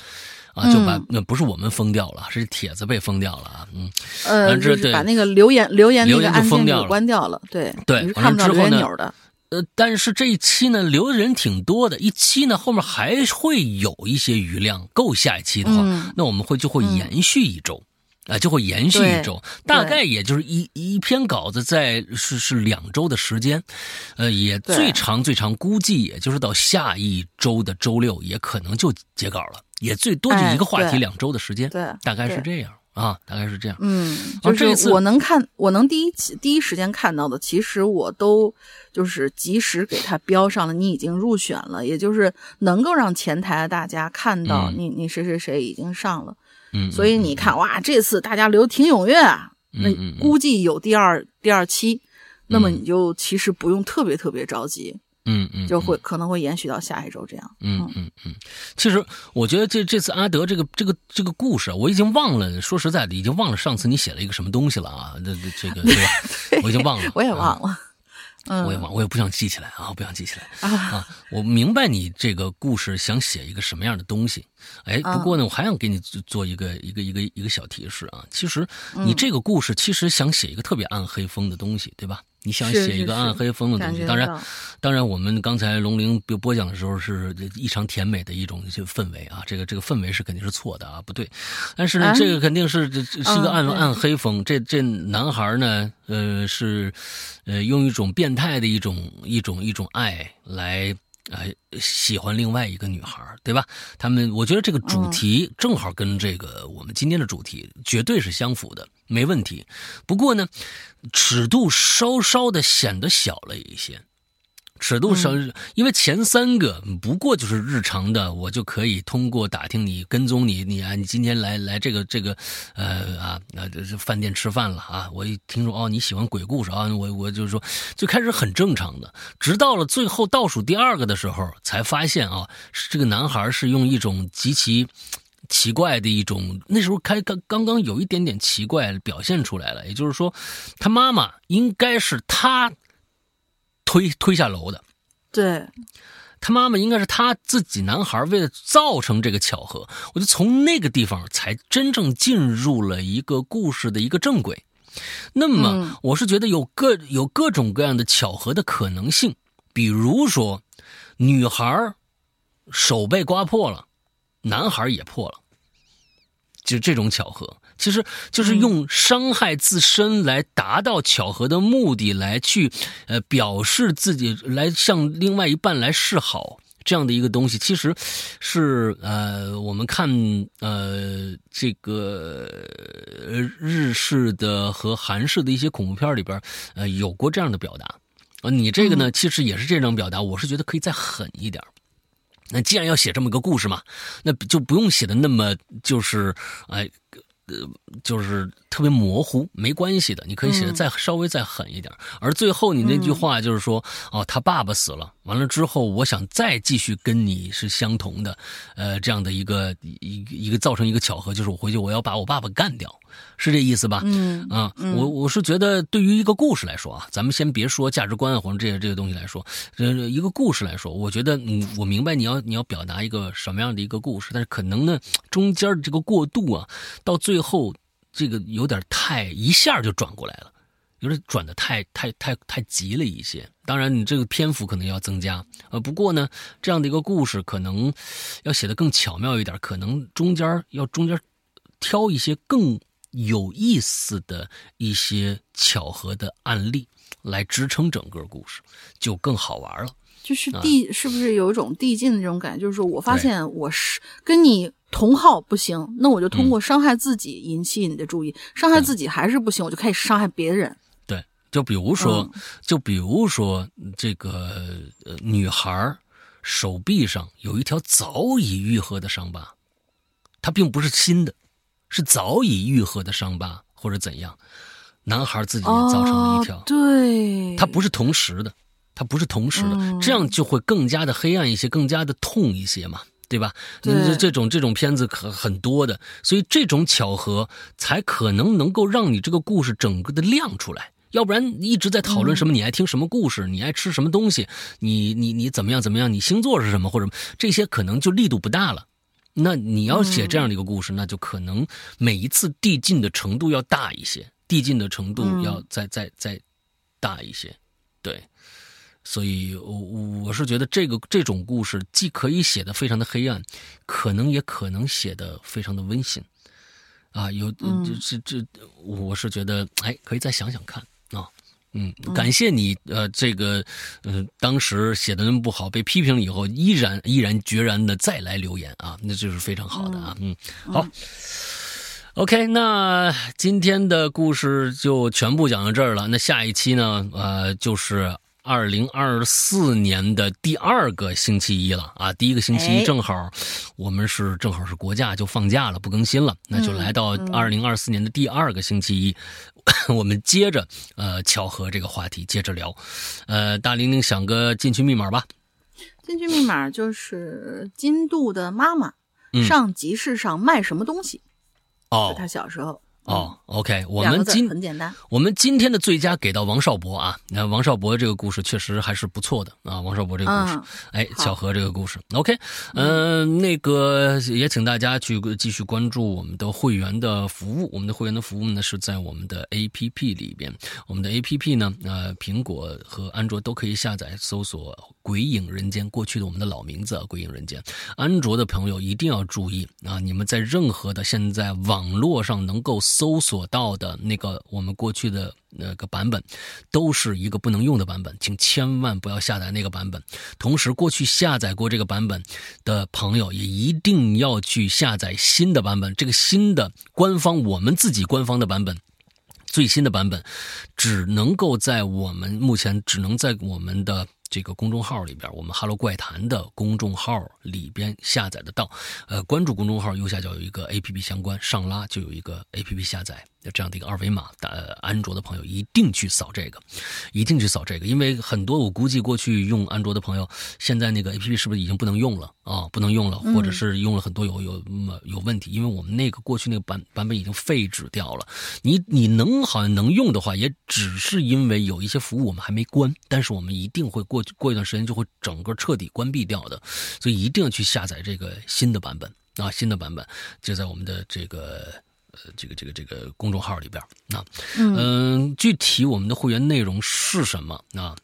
啊，就把那不是我们封掉了，是帖子被封掉了啊，嗯，呃，就是把那个留言留言那个按键给关掉了，对对，看不到留言钮的。呃，但是这一期呢，留的人挺多的，一期呢后面还会有一些余量，够下一期的话，那我们会就会延续一周。啊，就会延续一周，大概也就是一一篇稿子在是是两周的时间，呃，也最长最长估计也就是到下一周的周六，也可能就截稿了，也最多就一个话题两周的时间，对，大概是这样啊，大概是这样。嗯，就是我能看，我能第一第一时间看到的，其实我都就是及时给他标上了，你已经入选了，也就是能够让前台的大家看到你你谁谁谁已经上了。嗯，所以你看，哇，这次大家留挺踊跃啊，那估计有第二第二期，那么你就其实不用特别特别着急，嗯嗯，就会可能会延续到下一周这样。嗯嗯嗯，其实我觉得这这次阿德这个这个这个故事，我已经忘了，说实在的，已经忘了上次你写了一个什么东西了啊，这这个 *laughs* 对吧？我已经忘了，我也忘了。我也忘，我也不想记起来啊，不想记起来啊。我明白你这个故事想写一个什么样的东西，哎，不过呢，我还想给你做一个一个一个一个小提示啊。其实你这个故事其实想写一个特别暗黑风的东西，对吧？你想写一个暗黑风的东西，当然，当然，我们刚才龙鳞播播讲的时候是异常甜美的一种氛围啊，这个这个氛围是肯定是错的啊，不对。但是呢，这个肯定是这是一个暗暗黑风。这这男孩呢，呃，是呃用一种变态的一种一种一种爱来。呃，喜欢另外一个女孩，对吧？他们，我觉得这个主题正好跟这个我们今天的主题绝对是相符的，没问题。不过呢，尺度稍稍的显得小了一些。尺度上，因为前三个不过就是日常的，我就可以通过打听你、跟踪你，你啊，你今天来来这个这个，呃啊，那这饭店吃饭了啊，我一听说哦你喜欢鬼故事啊，我我就说最开始很正常的，直到了最后倒数第二个的时候，才发现啊，这个男孩是用一种极其奇怪的一种，那时候开刚刚刚有一点点奇怪表现出来了，也就是说，他妈妈应该是他。推推下楼的，对，他妈妈应该是他自己男孩为了造成这个巧合，我就从那个地方才真正进入了一个故事的一个正轨。那么，我是觉得有各有各种各样的巧合的可能性，比如说，女孩手被刮破了，男孩也破了，就这种巧合。其实就是用伤害自身来达到巧合的目的，来去，呃，表示自己，来向另外一半来示好，这样的一个东西，其实是呃，我们看呃这个日式的和韩式的一些恐怖片里边，呃，有过这样的表达。啊，你这个呢，其实也是这种表达，我是觉得可以再狠一点。那既然要写这么个故事嘛，那就不用写的那么就是，哎。呃，就是特别模糊，没关系的，你可以写的再稍微再狠一点。而最后你那句话就是说，哦，他爸爸死了，完了之后，我想再继续跟你是相同的，呃，这样的一个一一个造成一个巧合，就是我回去我要把我爸爸干掉。是这意思吧？嗯啊，我我是觉得，对于一个故事来说啊，咱们先别说价值观啊或者这些这些东西来说，这，一个故事来说，我觉得，嗯，我明白你要你要表达一个什么样的一个故事，但是可能呢，中间的这个过渡啊，到最后这个有点太一下就转过来了，有点转的太太太太急了一些。当然，你这个篇幅可能要增加，呃，不过呢，这样的一个故事可能要写的更巧妙一点，可能中间要中间挑一些更。有意思的一些巧合的案例来支撑整个故事，就更好玩了。就是递，是不是有一种递进的这种感觉？就是说我发现我是跟你同号不行，那我就通过伤害自己引起你的注意，伤害自己还是不行，我就开始伤害别人。对，就比如说，就比如说这个呃女孩手臂上有一条早已愈合的伤疤，它并不是新的。是早已愈合的伤疤，或者怎样？男孩自己也造成了一条，对，它不是同时的，它不是同时的，这样就会更加的黑暗一些，更加的痛一些嘛，对吧？这，这种这种片子可很多的，所以这种巧合才可能能够让你这个故事整个的亮出来。要不然一直在讨论什么你爱听什么故事，你爱吃什么东西，你你你怎么样怎么样，你星座是什么或者这些可能就力度不大了。那你要写这样的一个故事，那就可能每一次递进的程度要大一些，递进的程度要再再再大一些，对。所以，我我是觉得这个这种故事既可以写的非常的黑暗，可能也可能写的非常的温馨，啊，有这这这，我是觉得哎，可以再想想看。啊，嗯，感谢你，呃，这个，嗯，当时写的那么不好，被批评了以后，依然毅然决然的再来留言啊，那就是非常好的啊，嗯，好，OK，那今天的故事就全部讲到这儿了，那下一期呢，呃，就是。二零二四年的第二个星期一了啊，第一个星期一正好，我们是正好是国假就放假了，不更新了，那就来到二零二四年的第二个星期一，我们接着呃巧合这个话题接着聊，呃，大玲玲想个进去密码吧。进去密码就是金度的妈妈上集市上卖什么东西？哦，他小时候。哦，OK，我们今很简单。我们今天的最佳给到王少博啊，那王少博这个故事确实还是不错的啊。王少博这个故事，哎，巧合这个故事，OK，嗯，那个也请大家去继续关注我们的会员的服务。我们的会员的服务呢是在我们的 APP 里边，我们的 APP 呢，呃，苹果和安卓都可以下载，搜索“鬼影人间”，过去的我们的老名字“啊鬼影人间”。安卓的朋友一定要注意啊，你们在任何的现在网络上能够。搜索到的那个我们过去的那个版本，都是一个不能用的版本，请千万不要下载那个版本。同时，过去下载过这个版本的朋友，也一定要去下载新的版本。这个新的官方，我们自己官方的版本，最新的版本，只能够在我们目前只能在我们的。这个公众号里边，我们哈喽怪谈的公众号里边下载得到。呃，关注公众号右下角有一个 A P P 相关，上拉就有一个 A P P 下载。这样的一个二维码，呃，安卓的朋友一定去扫这个，一定去扫这个，因为很多我估计过去用安卓的朋友，现在那个 A P P 是不是已经不能用了啊？不能用了，或者是用了很多有有有问题？因为我们那个过去那个版版本已经废止掉了。你你能好像能用的话，也只是因为有一些服务我们还没关，但是我们一定会过过一段时间就会整个彻底关闭掉的，所以一定要去下载这个新的版本啊，新的版本就在我们的这个。呃，这个这个这个公众号里边啊，嗯，具体我们的会员内容是什么啊？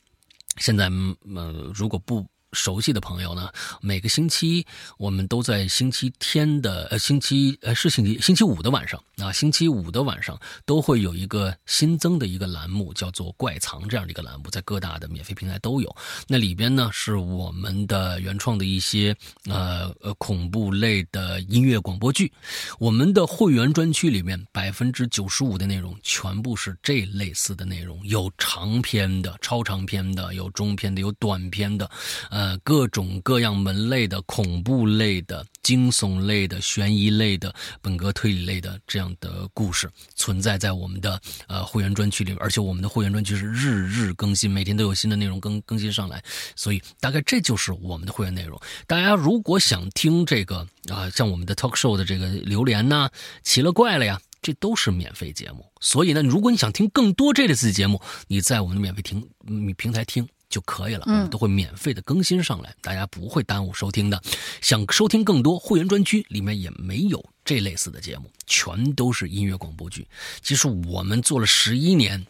现在呃，如果不。熟悉的朋友呢，每个星期我们都在星期天的呃星期呃是星期星期五的晚上啊，星期五的晚上都会有一个新增的一个栏目，叫做“怪藏”这样的一个栏目，在各大的免费平台都有。那里边呢是我们的原创的一些呃呃恐怖类的音乐广播剧。我们的会员专区里面百分之九十五的内容全部是这类似的内容，有长篇的、超长篇的，有中篇的，有短篇的，呃。呃，各种各样门类的恐怖类的、惊悚类的、悬疑类的、本格推理类的这样的故事存在在我们的呃会员专区里，而且我们的会员专区是日日更新，每天都有新的内容更更新上来，所以大概这就是我们的会员内容。大家如果想听这个啊，像我们的 talk show 的这个榴莲呐、奇了怪了呀，这都是免费节目。所以呢，如果你想听更多这类似节目，你在我们的免费听平台听。就可以了，都会免费的更新上来，大家不会耽误收听的。想收听更多会员专区里面也没有这类似的节目，全都是音乐广播剧。其实我们做了十一年，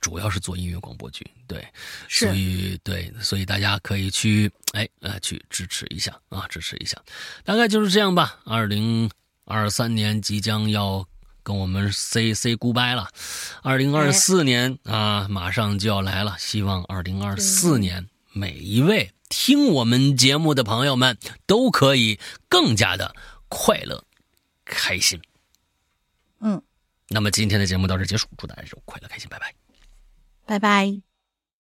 主要是做音乐广播剧，对，所以对，所以大家可以去哎呃去支持一下啊，支持一下，大概就是这样吧。二零二三年即将要。跟我们 say say goodbye 了，二零二四年啊，马上就要来了。希望二零二四年每一位听我们节目的朋友们都可以更加的快乐、开心。嗯，那么今天的节目到这结束，祝大家快乐开心，拜拜，拜拜。